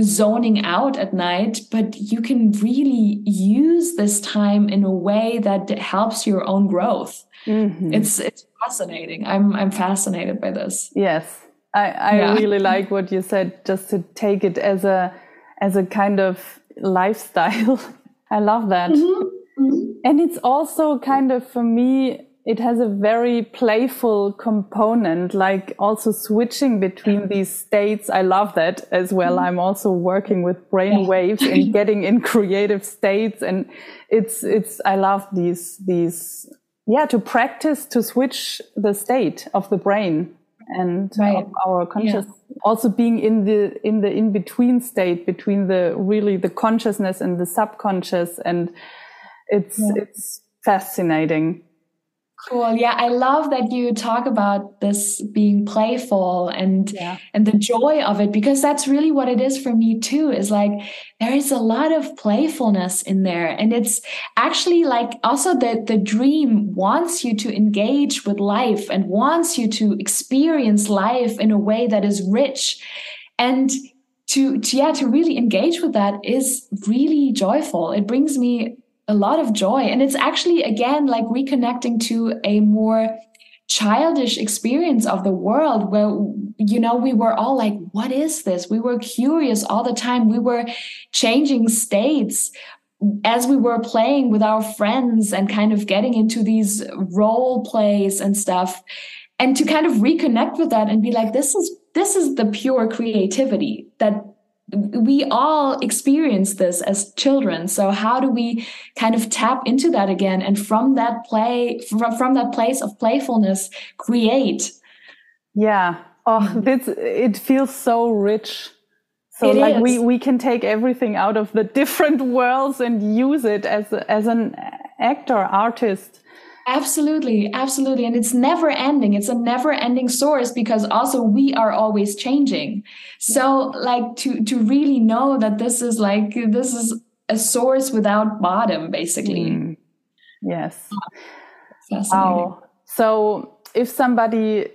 Speaker 2: zoning out at night, but you can really use this time in a way that helps your own growth. Mm-hmm. It's it's fascinating. I'm I'm fascinated by this.
Speaker 1: Yes. I, I yeah. really like what you said, just to take it as a as a kind of lifestyle. [LAUGHS] I love that. Mm-hmm. Mm-hmm. And it's also kind of for me it has a very playful component, like also switching between these states. I love that as well. Mm-hmm. I'm also working with brain waves and [LAUGHS] getting in creative states. And it's, it's, I love these, these, yeah, to practice to switch the state of the brain and right. our conscious yeah. also being in the in the in between state between the really the consciousness and the subconscious and it's yeah. it's fascinating
Speaker 2: Cool. Yeah, I love that you talk about this being playful and yeah. and the joy of it because that's really what it is for me too. Is like there is a lot of playfulness in there and it's actually like also that the dream wants you to engage with life and wants you to experience life in a way that is rich and to, to yeah to really engage with that is really joyful. It brings me a lot of joy. And it's actually, again, like reconnecting to a more childish experience of the world where, you know, we were all like, what is this? We were curious all the time. We were changing states as we were playing with our friends and kind of getting into these role plays and stuff and to kind of reconnect with that and be like this is this is the pure creativity that we all experience this as children. So how do we kind of tap into that again and from that play from, from that place of playfulness create?
Speaker 1: Yeah. Oh mm-hmm. this it feels so rich. So it like is. we we can take everything out of the [LAUGHS] different worlds and use it as as an actor artist
Speaker 2: Absolutely, absolutely. And it's never ending. It's a never ending source because also we are always changing. So like to to really know that this is like this is a source without bottom, basically. Mm.
Speaker 1: Yes. Wow. So if somebody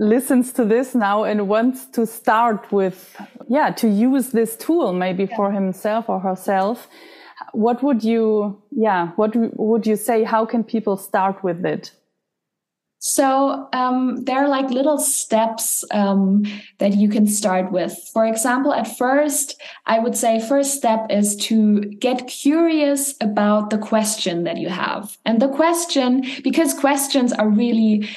Speaker 1: listens to this now and wants to start with yeah, to use this tool maybe yeah. for himself or herself, what would you yeah what would you say how can people start with it
Speaker 2: so um, there are like little steps um, that you can start with. For example, at first, I would say first step is to get curious about the question that you have. And the question, because questions are really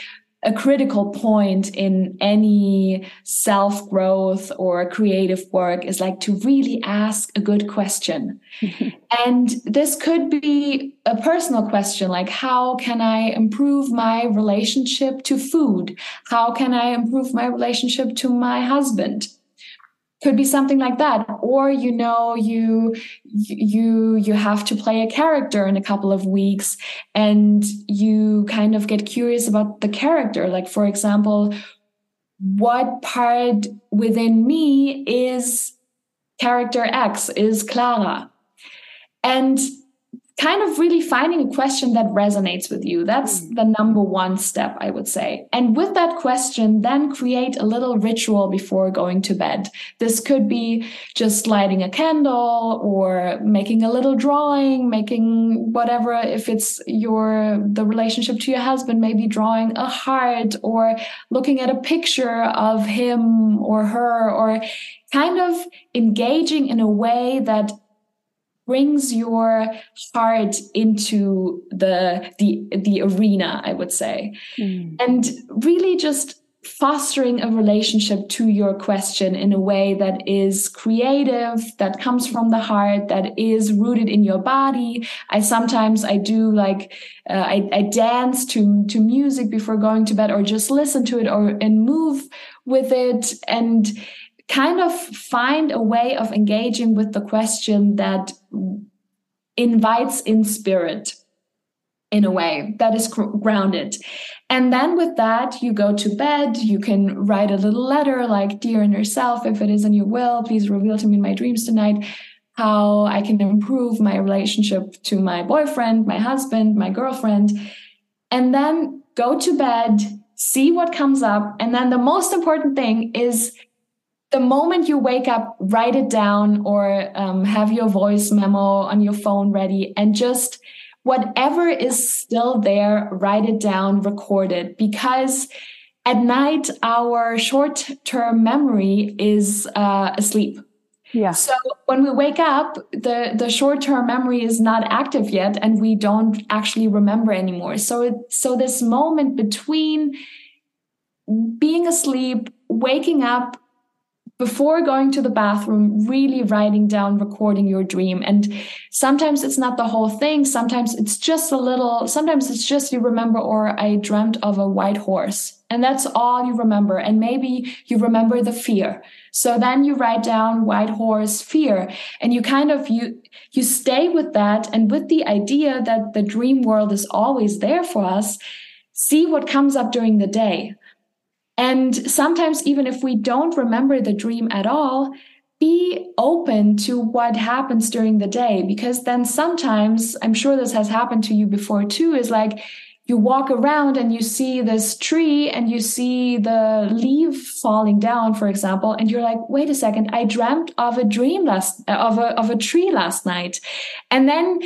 Speaker 2: a critical point in any self growth or creative work is like to really ask a good question. [LAUGHS] and this could be a personal question like, how can I improve my relationship to food? How can I improve my relationship to my husband? Could be something like that. Or you know you you you have to play a character in a couple of weeks and you kind of get curious about the character. Like for example what part within me is character x is clara? And kind of really finding a question that resonates with you. That's mm. the number one step, I would say. And with that question, then create a little ritual before going to bed. This could be just lighting a candle or making a little drawing, making whatever, if it's your, the relationship to your husband, maybe drawing a heart or looking at a picture of him or her or kind of engaging in a way that brings your heart into the the the arena i would say. Mm. and really just fostering a relationship to your question in a way that is creative that comes from the heart that is rooted in your body. I sometimes i do like uh, I, I dance to to music before going to bed or just listen to it or and move with it. And kind of find a way of engaging with the question that invites in spirit in a way that is grounded. And then with that, you go to bed. You can write a little letter like, Dear inner self, if it is in your will, please reveal to me my dreams tonight how I can improve my relationship to my boyfriend, my husband, my girlfriend. And then go to bed, see what comes up. And then the most important thing is the moment you wake up, write it down or um, have your voice memo on your phone ready and just whatever is still there, write it down, record it because at night our short term memory is uh, asleep.
Speaker 1: Yeah.
Speaker 2: So when we wake up, the, the short term memory is not active yet and we don't actually remember anymore. So, so this moment between being asleep, waking up, before going to the bathroom, really writing down, recording your dream. And sometimes it's not the whole thing. Sometimes it's just a little, sometimes it's just you remember, or I dreamt of a white horse. And that's all you remember. And maybe you remember the fear. So then you write down white horse fear and you kind of, you, you stay with that and with the idea that the dream world is always there for us. See what comes up during the day. And sometimes, even if we don't remember the dream at all, be open to what happens during the day because then sometimes, I'm sure this has happened to you before too, is like you walk around and you see this tree and you see the leaf falling down, for example, and you're like, wait a second, I dreamt of a dream last of a of a tree last night. And then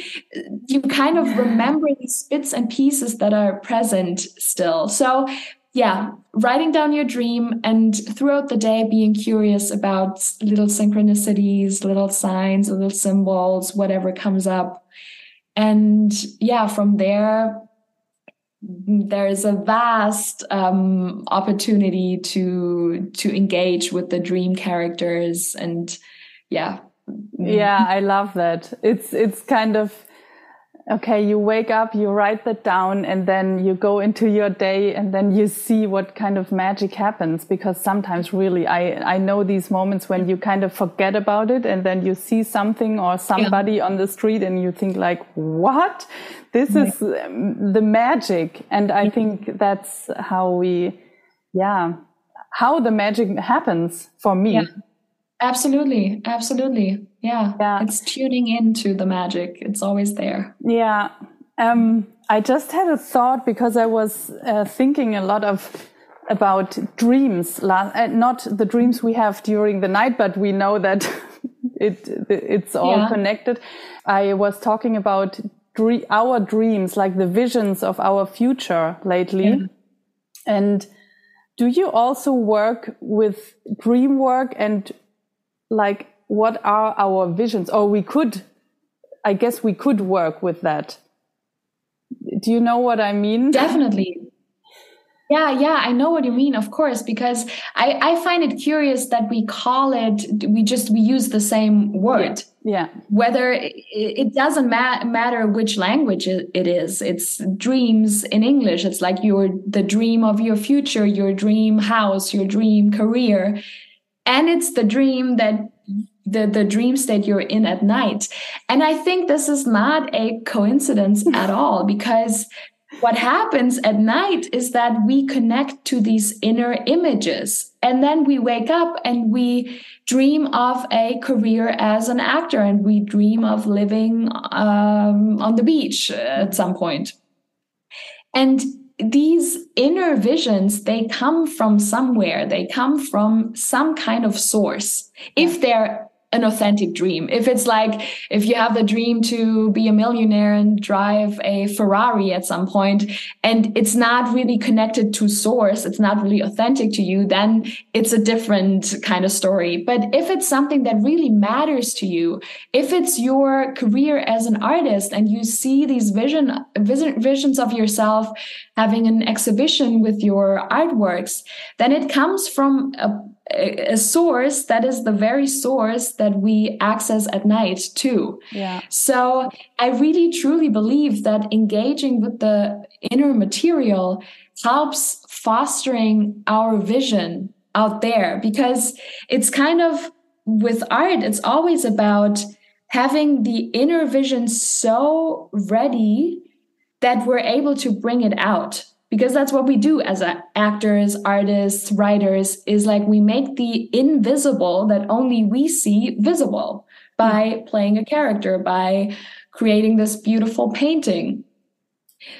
Speaker 2: you kind of remember these bits and pieces that are present still. So yeah, writing down your dream and throughout the day being curious about little synchronicities, little signs, little symbols, whatever comes up. And yeah, from there, there's a vast um, opportunity to to engage with the dream characters and yeah
Speaker 1: yeah i love that it's it's kind of okay you wake up you write that down and then you go into your day and then you see what kind of magic happens because sometimes really i i know these moments when you kind of forget about it and then you see something or somebody yeah. on the street and you think like what? This is um, the magic. And i think that's how we yeah how the magic happens for me.
Speaker 2: Yeah. Absolutely absolutely yeah, yeah. It's tuning into the magic. It's always there.
Speaker 1: Yeah. Um, I just had a thought because I was uh, thinking a lot of about dreams, uh, not the dreams we have during the night, but we know that [LAUGHS] it it's all yeah. connected. I was talking about dre our dreams, like the visions of our future lately, yeah. and do you also work with dream work and like what are our visions? Or we could i guess we could work with that. Do you know what i mean?
Speaker 2: Definitely. Yeah yeah i know what you mean of course because i i find it curious that we call it we just we use the same word.
Speaker 1: Yeah, yeah.
Speaker 2: whether it, it doesn't ma- matter which language it, it is. It's dreams in english. It's like your the dream of your future your dream house your dream career and it's the dream that the the dream state you're in at night. And i think this is not a coincidence [LAUGHS] at all because what happens at night is that we connect to these inner images. And then we wake up and we dream of a career as an actor and we dream of living um, on the beach at some point. And these inner visions they come from somewhere. They come from some kind of source. If they're an authentic dream. If it's like if you have the dream to be a millionaire and drive a Ferrari at some point and it's not really connected to source, it's not really authentic to you, then it's a different kind of story. But if it's something that really matters to you, if it's your career as an artist and you see these vision, vision visions of yourself having an exhibition with your artworks, then it comes from a a source that is the very source that we access at night too.
Speaker 1: Yeah.
Speaker 2: So I really truly believe that engaging with the inner material helps fostering our vision out there because it's kind of with art, it's always about having the inner vision so ready that we're able to bring it out because that's what we do as actors artists writers is like we make the invisible that only we see visible by playing a character by creating this beautiful painting.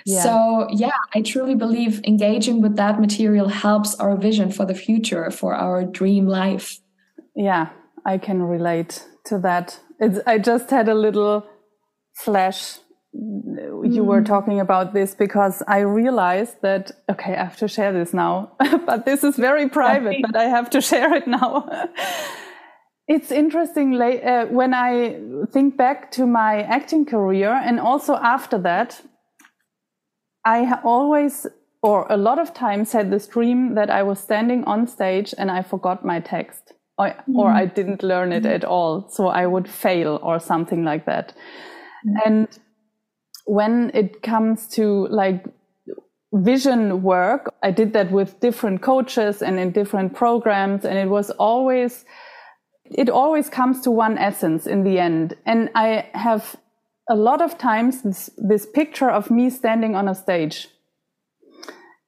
Speaker 2: Yeah. so yeah i truly believe engaging with that material helps our vision for the future for our dream life.
Speaker 1: Yeah i can relate to that. It's, i just had a little flash you were mm. talking about this because I realized that okay, I have to share this now, [LAUGHS] but this is very private, but I have to share it now. it's interesting uh, when I think back to my acting career and also after that, I always or a lot of times had this dream that I was standing on stage and I forgot my text or, mm. or I didn't learn it mm. at all. So I would fail or something like that. Mm. And when it comes to like vision work, I did that with different coaches and in different programs. And it was always, it always comes to one essence in the end. And I have a lot of times this, this picture of me standing on a stage.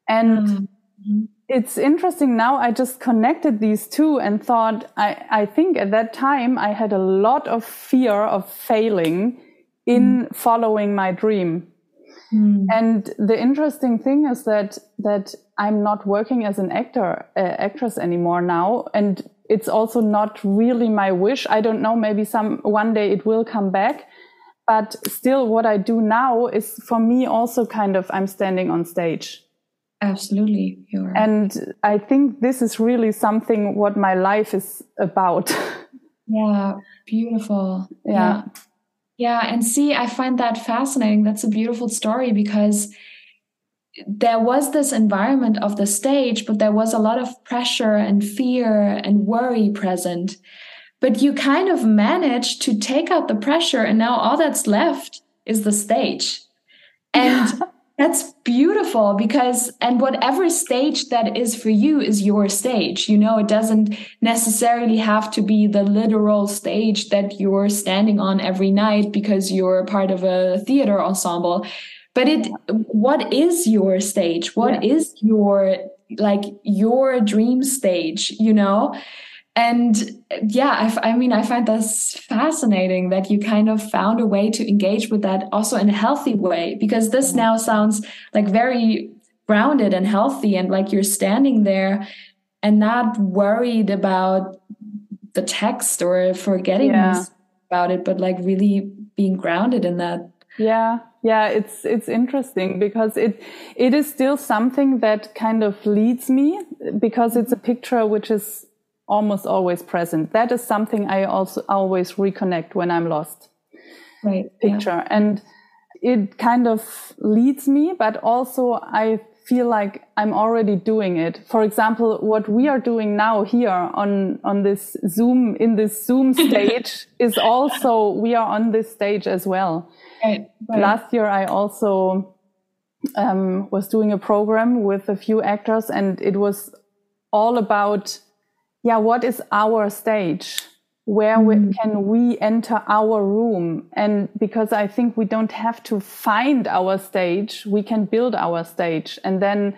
Speaker 1: And mm-hmm. it's interesting now. I just connected these two and thought, I, I think at that time I had a lot of fear of failing in mm. following my dream. Mm. And the interesting thing is that that I'm not working as an actor uh, actress anymore now, and it's also not really my wish. I don't know. Maybe some one day it will come back, but still, what I do now is for me also kind of I'm standing on stage.
Speaker 2: Absolutely,
Speaker 1: you're. And I think this is really something what my life is about. [LAUGHS]
Speaker 2: Yeah, beautiful.
Speaker 1: yeah. yeah
Speaker 2: yeah, and see, I find that fascinating. That's a beautiful story because there was this environment of the stage, but there was a lot of pressure and fear and worry present. But you kind of managed to take out the pressure, and now all that's left is the stage. And yeah. [LAUGHS] That's beautiful because, and whatever stage that is for you is your stage. You know, it doesn't necessarily have to be the literal stage that you're standing on every night because you're part of a theater ensemble. But it, what is your stage? What yeah. is your, like, your dream stage, you know? And yeah I, I mean i find this fascinating that you kind of found a way to engage with that also in a healthy way because this mm-hmm. now sounds like very grounded and healthy and like you're standing there and not worried about the text or forgetting yeah. about it but like really being grounded in that
Speaker 1: yeah yeah it's it's interesting because it it is still something that kind of leads me because it's a picture which is almost always present. That is something I also always reconnect when I'm lost.
Speaker 2: Right.
Speaker 1: Picture. Yeah. And it kind of leads me, but also I feel like I'm already doing it. For example, what we are doing now here on, on this Zoom, in this Zoom [LAUGHS] stage is also, we are on this stage as well.
Speaker 2: Right, right.
Speaker 1: Last year, I also um, was doing a program with a few actors and it was all about yeah, what is our stage? Where mm. we, can we enter our room? And because I think we don't have to find our stage, we can build our stage. And then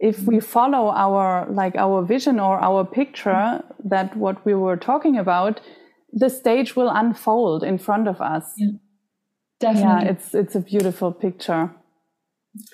Speaker 1: if we follow our, like our vision or our picture, that what we were talking about, the stage will unfold in front of us.
Speaker 2: Yeah. Definitely.
Speaker 1: Yeah, it's, it's a beautiful picture.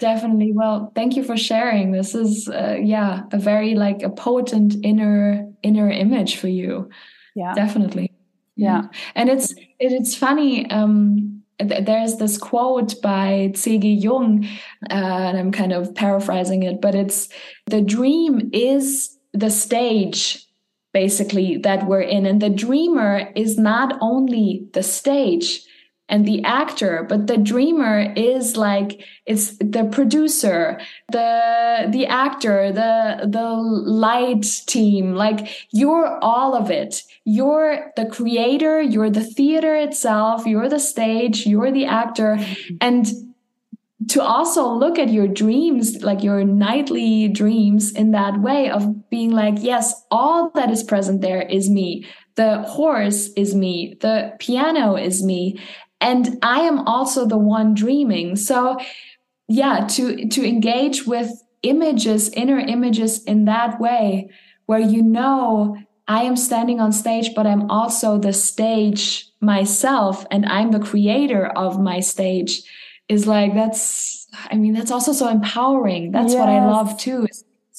Speaker 2: Definitely. Well, thank you for sharing. This is, uh, yeah, a very like a potent inner inner image for you.
Speaker 1: Yeah,
Speaker 2: definitely.
Speaker 1: Yeah.
Speaker 2: And it's it, it's funny. Um, th- there's this quote by C.G. Jung, uh, and I'm kind of paraphrasing it, but it's the dream is the stage basically that we're in, and the dreamer is not only the stage and the actor but the dreamer is like it's the producer the the actor the the light team like you're all of it. You're the creator you're the theater itself you're the stage you're the actor. Mm-hmm. and to also look at your dreams like your nightly dreams in that way of being like yes all that is present there is me. The horse is me. The piano is me and i am also the one dreaming so yeah to to engage with images inner images in that way where you know i am standing on stage but i'm also the stage myself and i'm the creator of my stage is like that's i mean that's also so empowering that's yes. what i love too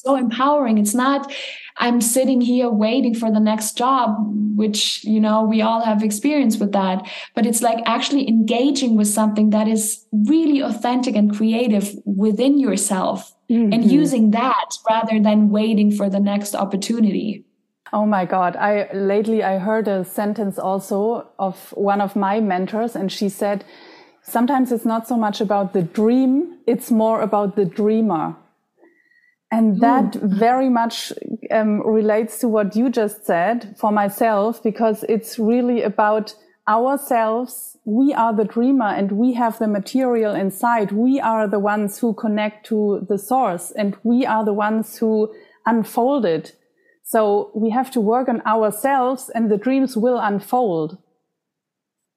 Speaker 2: so empowering it's not I'm sitting here waiting for the next job, which, you know, we all have experience with that. But it's like actually engaging with something that is really authentic and creative within yourself mm-hmm. and using that rather than waiting for the next opportunity.
Speaker 1: Oh my God. I lately I heard a sentence also of one of my mentors and she said, sometimes it's not so much about the dream, it's more about the dreamer. And that mm. very much um, relates to what you just said for myself, because it's really about ourselves. We are the dreamer and we have the material inside. We are the ones who connect to the source and we are the ones who unfold it. So we have to work on ourselves and the dreams will unfold.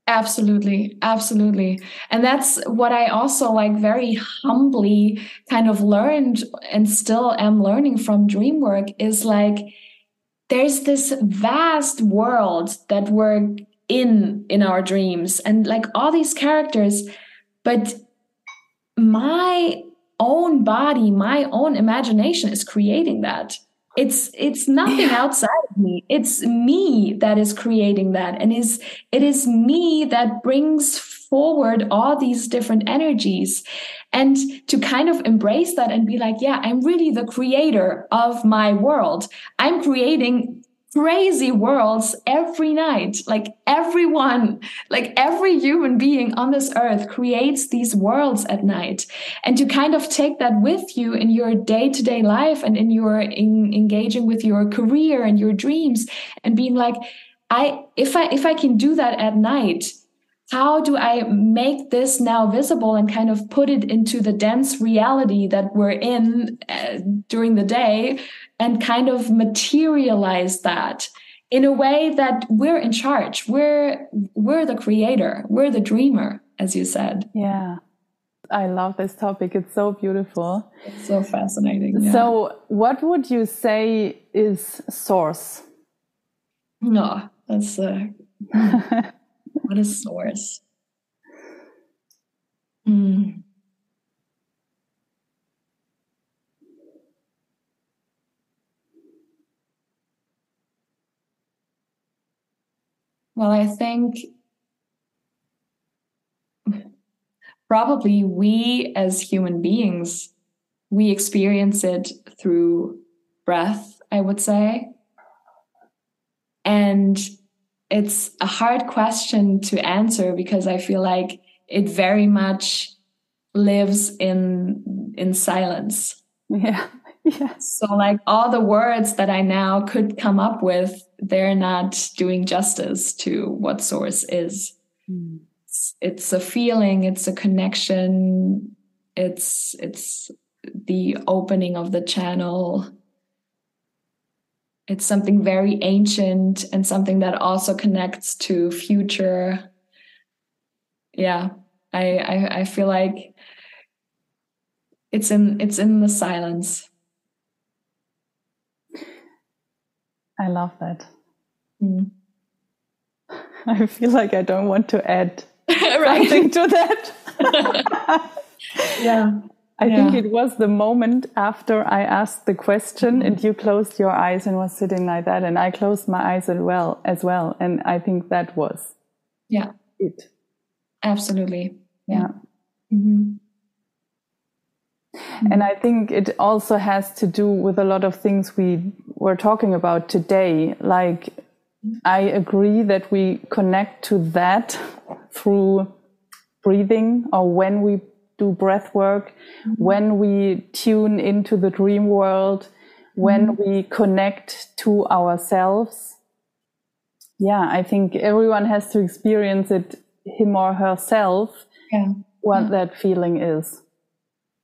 Speaker 2: Absolutely, absolutely. And that's what I also like very humbly kind of learned and still am learning from dreamwork is like there's this vast world that we're in in our dreams and like all these characters but my own body my own imagination is creating that it's it's nothing outside of me. It's me that is creating that. And is it is me that brings forward all these different energies. And to kind of embrace that and be like yeah i'm really the creator of my world. I'm creating crazy worlds every night. Like everyone, like every human being on this earth creates these worlds at night. And to kind of take that with you in your day to day life and in your in engaging with your career and your dreams and being like, I, if I, if I can do that at night, how do I make this now visible and kind of put it into the dense reality that we're in uh, during the day and kind of materialize that in a way that we're in charge. We're we're the creator. We're the dreamer, as you said.
Speaker 1: Yeah. I love this topic. It's so beautiful.
Speaker 2: It's so fascinating.
Speaker 1: Yeah. So, what would you say is source?
Speaker 2: No, that's uh, [LAUGHS] what is source? Hmm. Well, I think probably we as human beings, we experience it through breath, I would say. And it's a hard question to answer because I feel like it very much lives in in silence.
Speaker 1: Yeah. [LAUGHS]
Speaker 2: Yeah. So like all the words that I now could come up with they're not doing justice to what source is. Mm. It's, it's a feeling, it's a connection, it's it's the opening of the channel. It's something very ancient and something that also connects to future. Yeah, I, I, I feel like it's in it's in the silence
Speaker 1: I love that. Mm. [LAUGHS] I feel like I don't want to add [LAUGHS] right. something to that. [LAUGHS]
Speaker 2: yeah.
Speaker 1: I yeah. think it was the moment after I asked the question and you closed your eyes and was sitting like that, and I closed my eyes as well, as well, and I think that was
Speaker 2: yeah
Speaker 1: it.
Speaker 2: Absolutely,
Speaker 1: yeah. yeah. Mm -hmm. And I think it also has to do with a lot of things we were talking about today. Like, I agree that we connect to that through breathing or when we do breath work, mm-hmm. when we tune into the dream world, when mm-hmm. we connect to ourselves. Yeah, I think everyone has to experience it, him or herself,
Speaker 2: yeah.
Speaker 1: what
Speaker 2: yeah.
Speaker 1: that feeling is.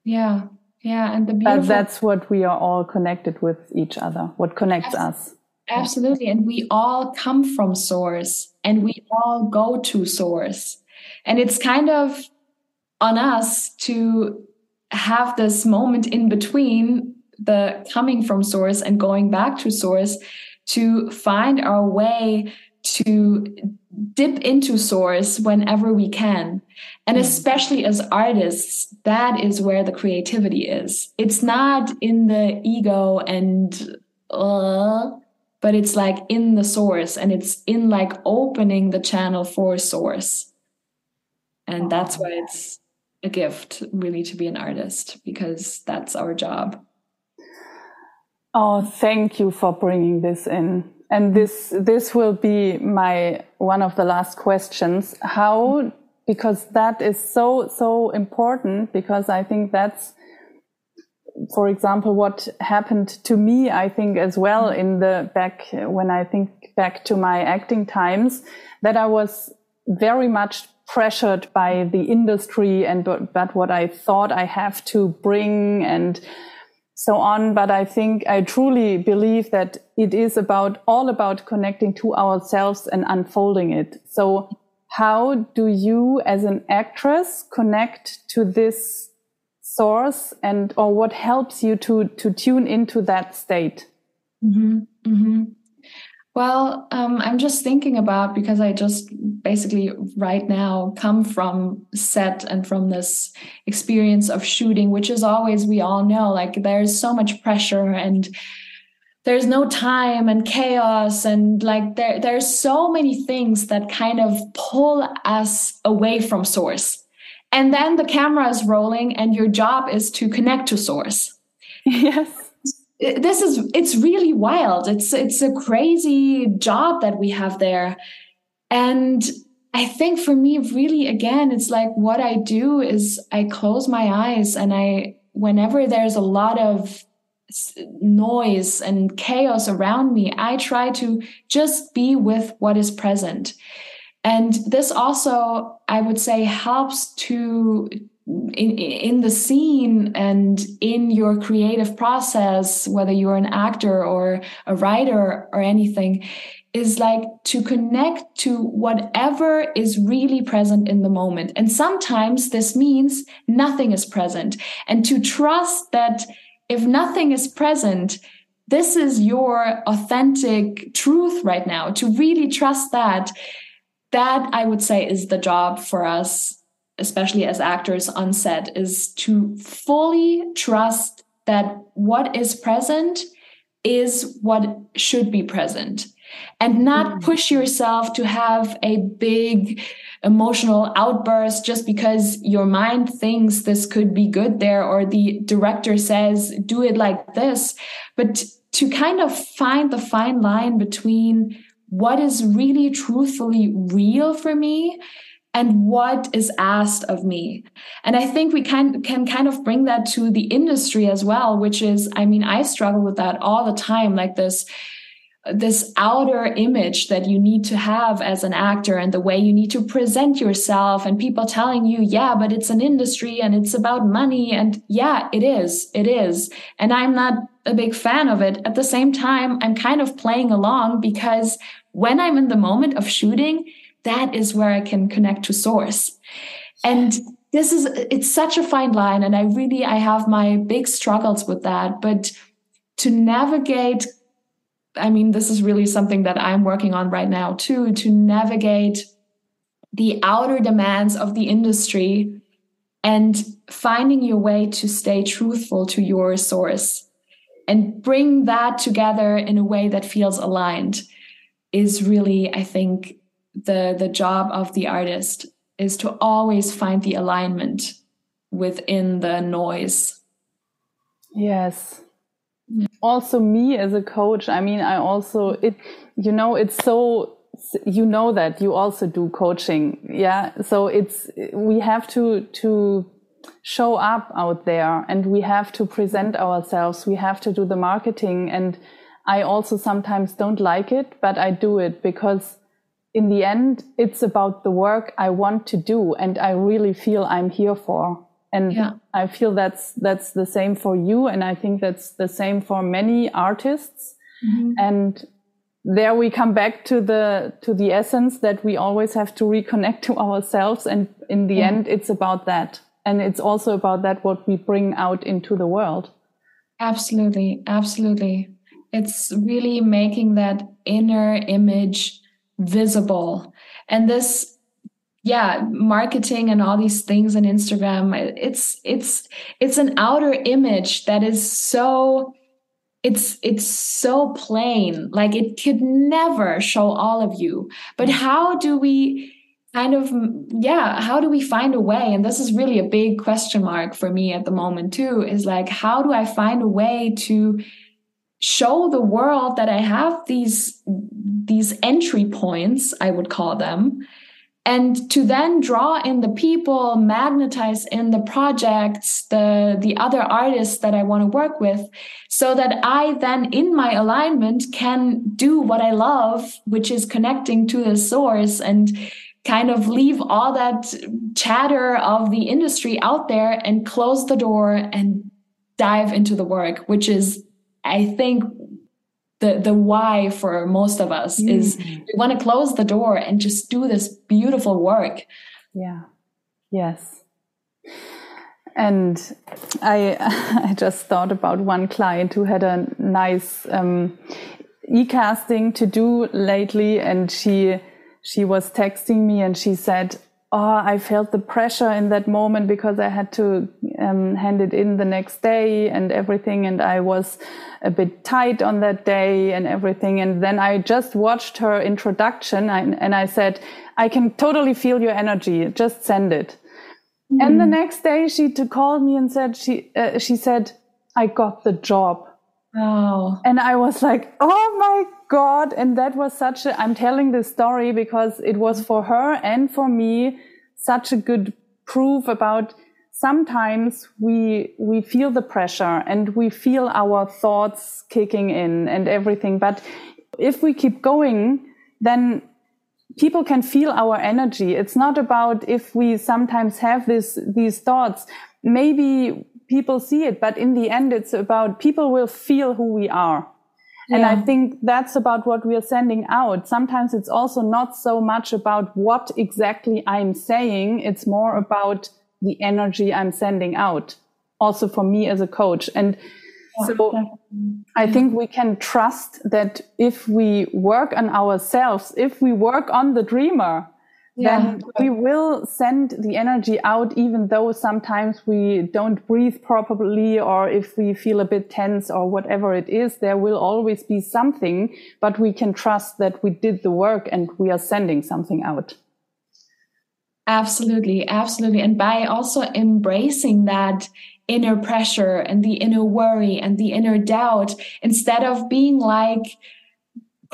Speaker 2: Yeah, yeah, and the beautiful.
Speaker 1: But that's what we are all connected with each other. What connects us.
Speaker 2: Absolutely, and we all come from source, and we all go to source, and it's kind of on us to have this moment in between the coming from source and going back to source to find our way to dip into source whenever we can. And hmm. especially as artists, that is where the creativity is. It's not in the ego and, uh, but it's like in the source and it's in like opening the channel for source. And that's why it's a gift, really, to be an artist, because that's our job.
Speaker 1: Oh, thank you for bringing this in and this this will be my one of the last questions how because that is so so important because i think that's for example what happened to me i think as well in the back when i think back to my acting times that i was very much pressured by the industry and but, but what i thought i have to bring and so on. But I think I truly believe that it is about all about connecting to ourselves and unfolding it. So how do you as an actress connect to this source and or what helps you to to tune into that state?
Speaker 2: Mm-hmm. Mm-hmm. Well, um, I'm just thinking about because I just basically right now come from set and from this experience of shooting, which is always, we all know, like there's so much pressure and there's no time and chaos and like there there's so many things that kind of pull us away from source. And then the camera is rolling and your job is to connect to source.
Speaker 1: Yes.
Speaker 2: This is it's really wild. It's it's a crazy job that we have there. And i think for me really again it's like what i do is i close my eyes and i whenever there's a lot of noise and chaos around me i try to just be with what is present and this also i would say helps to in, in the scene and in your creative process, whether you're an actor or a writer or anything, is like to connect to whatever is really present in the moment. And sometimes this means nothing is present. And to trust that if nothing is present, this is your authentic truth right now. To really trust that, that I would say is the job for us especially as actors on set, is to fully trust that what is present is what should be present and not mm. push yourself to have a big emotional outburst just because your mind thinks this could be good there or the director says do it like this but to kind of find the fine line between what is really truthfully real for me and what is asked of me. And I think we can can kind of bring that to the industry as well, which is, I mean, I struggle with that all the time, like this this outer image that you need to have as an actor and the way you need to present yourself and people telling you yeah but it's an industry and it's about money. And yeah it is it is. And i'm not a big fan of it. At the same time i'm kind of playing along because when i'm in the moment of shooting that is where I can connect to source. And this is it's such a fine line and I really I have my big struggles with that, but to navigate I mean this is really something that I'm working on right now too to navigate the outer demands of the industry and finding your way to stay truthful to your source and bring that together in a way that feels aligned is really i think the the job of the artist is to always find the alignment within the noise.
Speaker 1: Yes. Also me as a coach i mean i also it you know it's so you know that you also do coaching yeah? So it's we have to to show up out there and we have to present ourselves. We have to do the marketing and i also sometimes don't like it but i do it because in the end it's about the work i want to do and i really feel i'm here for and yeah. i feel that's that's the same for you and i think that's the same for many artists mm-hmm. and there we come back to the to the essence that we always have to reconnect to ourselves and in the yeah. end it's about that and it's also about that what we bring out into the world
Speaker 2: absolutely absolutely it's really making that inner image visible. And this yeah marketing and all these things on instagram it's it's it's an outer image that is so it's it's so plain. Like it could never show all of you. But mm. how do we kind of yeah how do we find a way? And this is really a big question mark for me at the moment too is like how do i find a way to show the world that i have these these entry points i would call them and to then draw in the people magnetize in the projects the the other artists that i want to work with so that i then in my alignment can do what i love which is connecting to the source and kind of leave all that chatter of the industry out there and close the door and dive into the work which is i think the the why for most of us mm. is we want to close the door and just do this beautiful work.
Speaker 1: Yeah. Yes. And i [LAUGHS] i just thought about one client who had a nice um, e-casting to do lately. And she she was texting me and she said oh, I felt the pressure in that moment because I had to um, hand it in the next day and everything. And I was a bit tight on that day and everything. And then I just watched her introduction and, and I said, I can totally feel your energy. Just send it. Mm. And the next day she to called me and said, she, uh, she said, I got the job.
Speaker 2: Wow.
Speaker 1: And I was like, oh my God. And that was such a, I'm telling this story because it was for her and for me such a good proof about sometimes we, we feel the pressure and we feel our thoughts kicking in and everything. But if we keep going, then people can feel our energy. It's not about if we sometimes have this, these thoughts. Maybe people see it, but in the end, it's about people will feel who we are. Yeah. And I think that's about what we are sending out. Sometimes it's also not so much about what exactly I'm saying. It's more about the energy I'm sending out. Also for me as a coach. And so I think we can trust that if we work on ourselves, if we work on the dreamer, yeah. then we will send the energy out, even though sometimes we don't breathe properly or if we feel a bit tense or whatever it is, there will always be something, but we can trust that we did the work and we are sending something out.
Speaker 2: Absolutely, absolutely. And by also embracing that inner pressure and the inner worry and the inner doubt, instead of being like,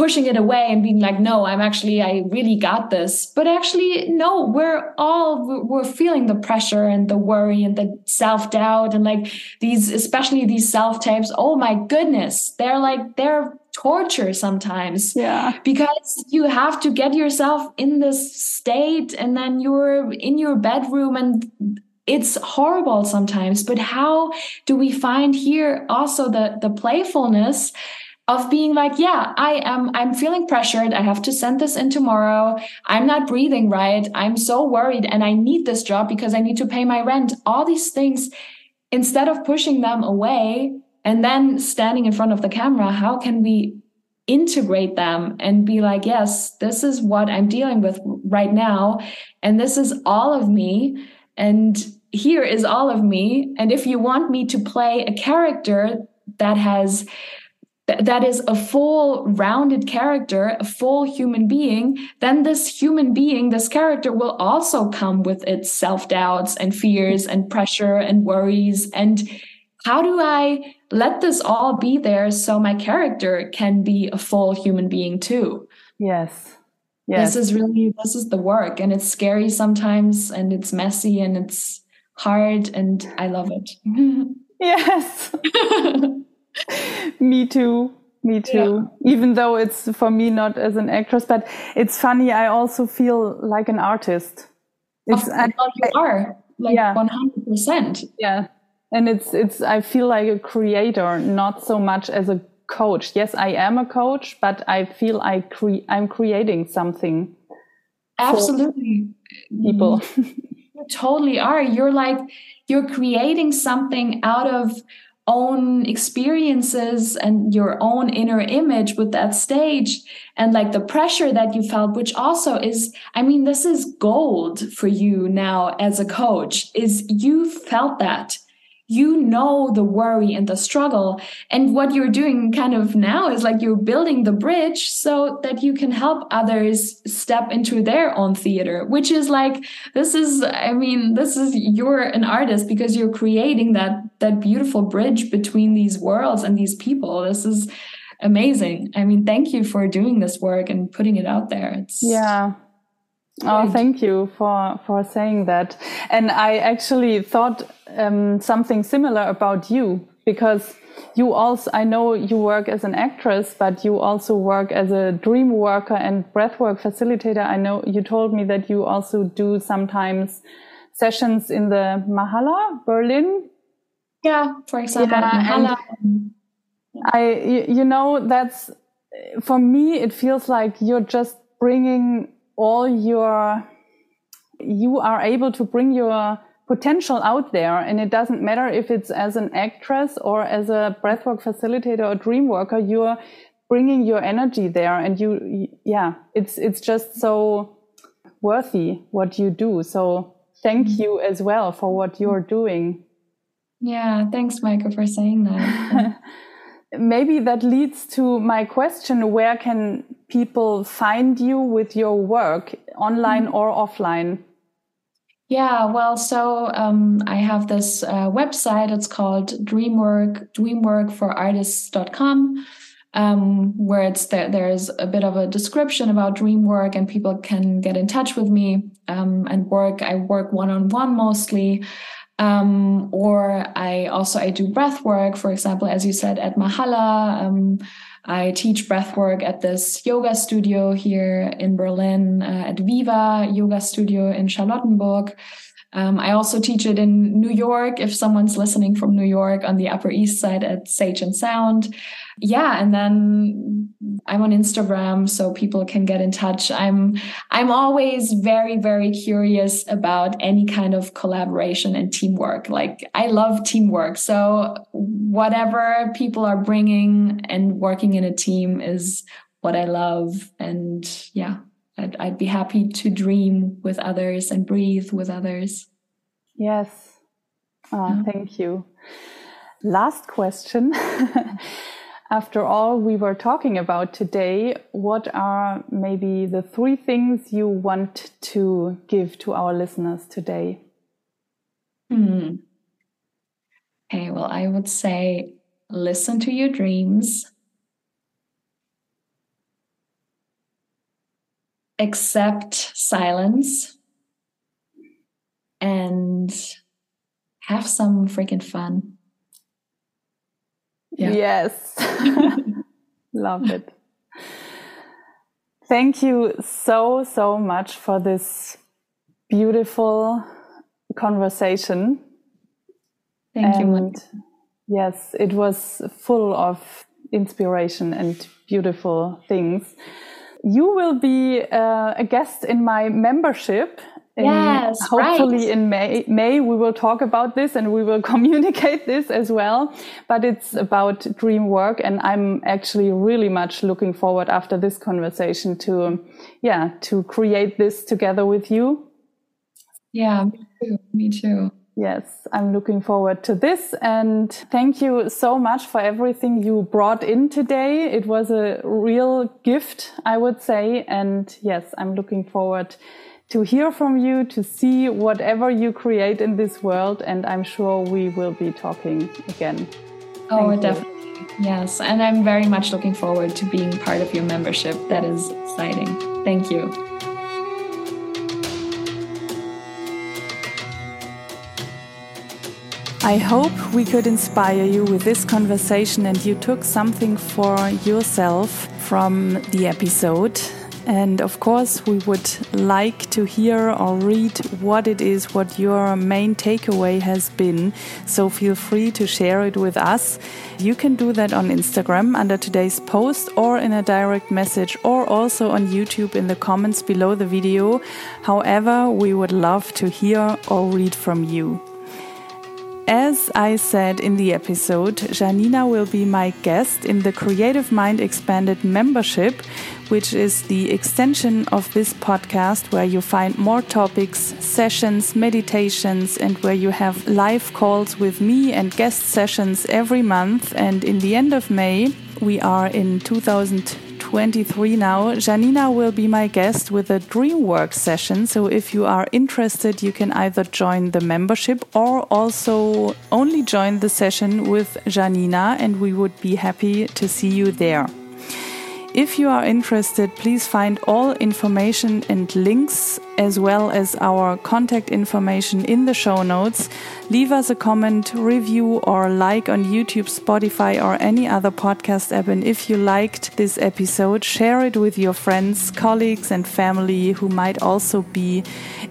Speaker 2: pushing it away and being like no i'm actually i really got this. But actually no we're all we're feeling the pressure and the worry and the self-doubt and like these especially these self-tapes oh my goodness they're like they're torture sometimes.
Speaker 1: Yeah.
Speaker 2: Because you have to get yourself in this state and then you're in your bedroom and it's horrible sometimes. But how do we find here also the the playfulness of being like, yeah, I am, I'm feeling pressured. I have to send this in tomorrow. I'm not breathing right. I'm so worried and I need this job because I need to pay my rent. All these things, instead of pushing them away and then standing in front of the camera, how can we integrate them and be like, yes, this is what I'm dealing with right now. And this is all of me. And here is all of me. And if you want me to play a character that has that is a full rounded character, a full human being, then this human being, this character will also come with its self doubts and fears and pressure and worries. And how do I let this all be there so my character can be a full human being too?
Speaker 1: Yes.
Speaker 2: Yes. This is really, this is the work. And it's scary sometimes and it's messy and it's hard and I love it. [LAUGHS]
Speaker 1: yes. [LAUGHS] [LAUGHS] me too. Me too. Yeah. Even though it's for me not as an actress, but it's funny. I also feel like an artist.
Speaker 2: It's I, you are like yeah. 100%.
Speaker 1: Yeah. And it's, it's, I feel like a creator, not so much as a coach. Yes, I am a coach, but I feel I cre- I'm creating something.
Speaker 2: Absolutely.
Speaker 1: People.
Speaker 2: you totally are. You're like, you're creating something out of own experiences and your own inner image with that stage and like the pressure that you felt which also is i mean this is gold for you now as a coach is you felt that you know the worry and the struggle. And what you're doing kind of now is like you're building the bridge so that you can help others step into their own theater which is like this is i mean this is you're an artist because you're creating that that beautiful bridge between these worlds and these people. This is amazing. I mean thank you for doing this work and putting it out there. It's
Speaker 1: yeah. Oh, thank you for for saying that. And I actually thought um, something similar about you because you also I know you work as an actress, but you also work as a dream worker and breathwork facilitator. I know you told me that you also do sometimes sessions in the Mahala Berlin.
Speaker 2: Yeah, for example, yeah, Mahala.
Speaker 1: I you know that's for me it feels like you're just bringing all your you are able to bring your potential out there and it doesn't matter if it's as an actress or as a breathwork facilitator or dream worker you're bringing your energy there and you yeah it's it's just so worthy what you do so thank mm-hmm. you as well for what you're doing
Speaker 2: yeah thanks Maike, for saying that [LAUGHS]
Speaker 1: maybe that leads to my question where can people find you with your work online mm-hmm. or offline
Speaker 2: yeah well so um, i have this uh, website it's called dreamwork dreamworkforartists.com um, where it's there, there's a bit of a description about dreamwork, and people can get in touch with me um, and work i work one-on-one mostly um, or I also I do breath work, for example, as you said at Mahala. I teach breath work at this yoga studio here in Berlin, uh, at Viva Yoga Studio in Charlottenburg. Um, I also teach it in New York. If someone's listening from New York on the Upper East Side at Sage and Sound, yeah, and then I'm on Instagram so people can get in touch. I'm I'm always very very curious about any kind of collaboration and teamwork. Like I love teamwork. So whatever people are bringing and working in a team is what I love and yeah, I'd, I'd be happy to dream with others and breathe with others.
Speaker 1: Yes. Oh, yeah. thank you. Last question. [LAUGHS] After all we were talking about today, what are maybe the three things you want to give to our listeners today?
Speaker 2: Hmm. Okay, well, I would say listen to your dreams, accept silence, and have some freaking fun.
Speaker 1: Yeah. Yes. [LAUGHS] Love it. Thank you so, so much for this beautiful conversation.
Speaker 2: Thank and you.
Speaker 1: Yes, it was full of inspiration and beautiful things. You will be uh, a guest in my membership
Speaker 2: yes,
Speaker 1: hopefully
Speaker 2: right.
Speaker 1: in May, May we will talk about this and we will [LAUGHS] communicate this as well. But it's about dream work, and I'm actually really much looking forward after this conversation to, yeah, to create this together with you.
Speaker 2: Yeah, me too. Me too.
Speaker 1: Yes, I'm looking forward to this. And thank you so much for everything you brought in today. It was a real gift, I would say. And yes, I'm looking forward to hear from you, to see whatever you create in this world. And I'm sure we will be talking again.
Speaker 2: Oh, definitely. Yes. And I'm very much looking forward to being part of your membership. That is exciting. Thank you.
Speaker 1: I hope we could inspire you with this conversation and you took something for yourself from the episode. And of course, we would like to hear or read what it is, what your main takeaway has been. So feel free to share it with us. You can do that on Instagram under today's post or in a direct message or also on YouTube in the comments below the video. However, we would love to hear or read from you. As I said in the episode, Janina will be my guest in the Creative Mind Expanded membership, which is the extension of this podcast where you find more topics, sessions, meditations, and where you have live calls with me and guest sessions every month. And in the end of May, we are in 2020. 23 now. Janina will be my guest with a Dreamwork session. So if you are interested, you can either join the membership or also only join the session with Janina, and we would be happy to see you there. If you are interested, please find all information and links as well as our contact information in the show notes. Leave us a comment, review, or like on YouTube, Spotify, or any other podcast app. And if you liked this episode, share it with your friends, colleagues, and family who might also be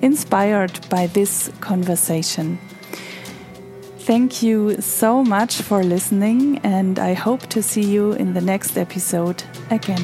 Speaker 1: inspired by this conversation. Thank you so much for listening, and I hope to see you in the next episode again.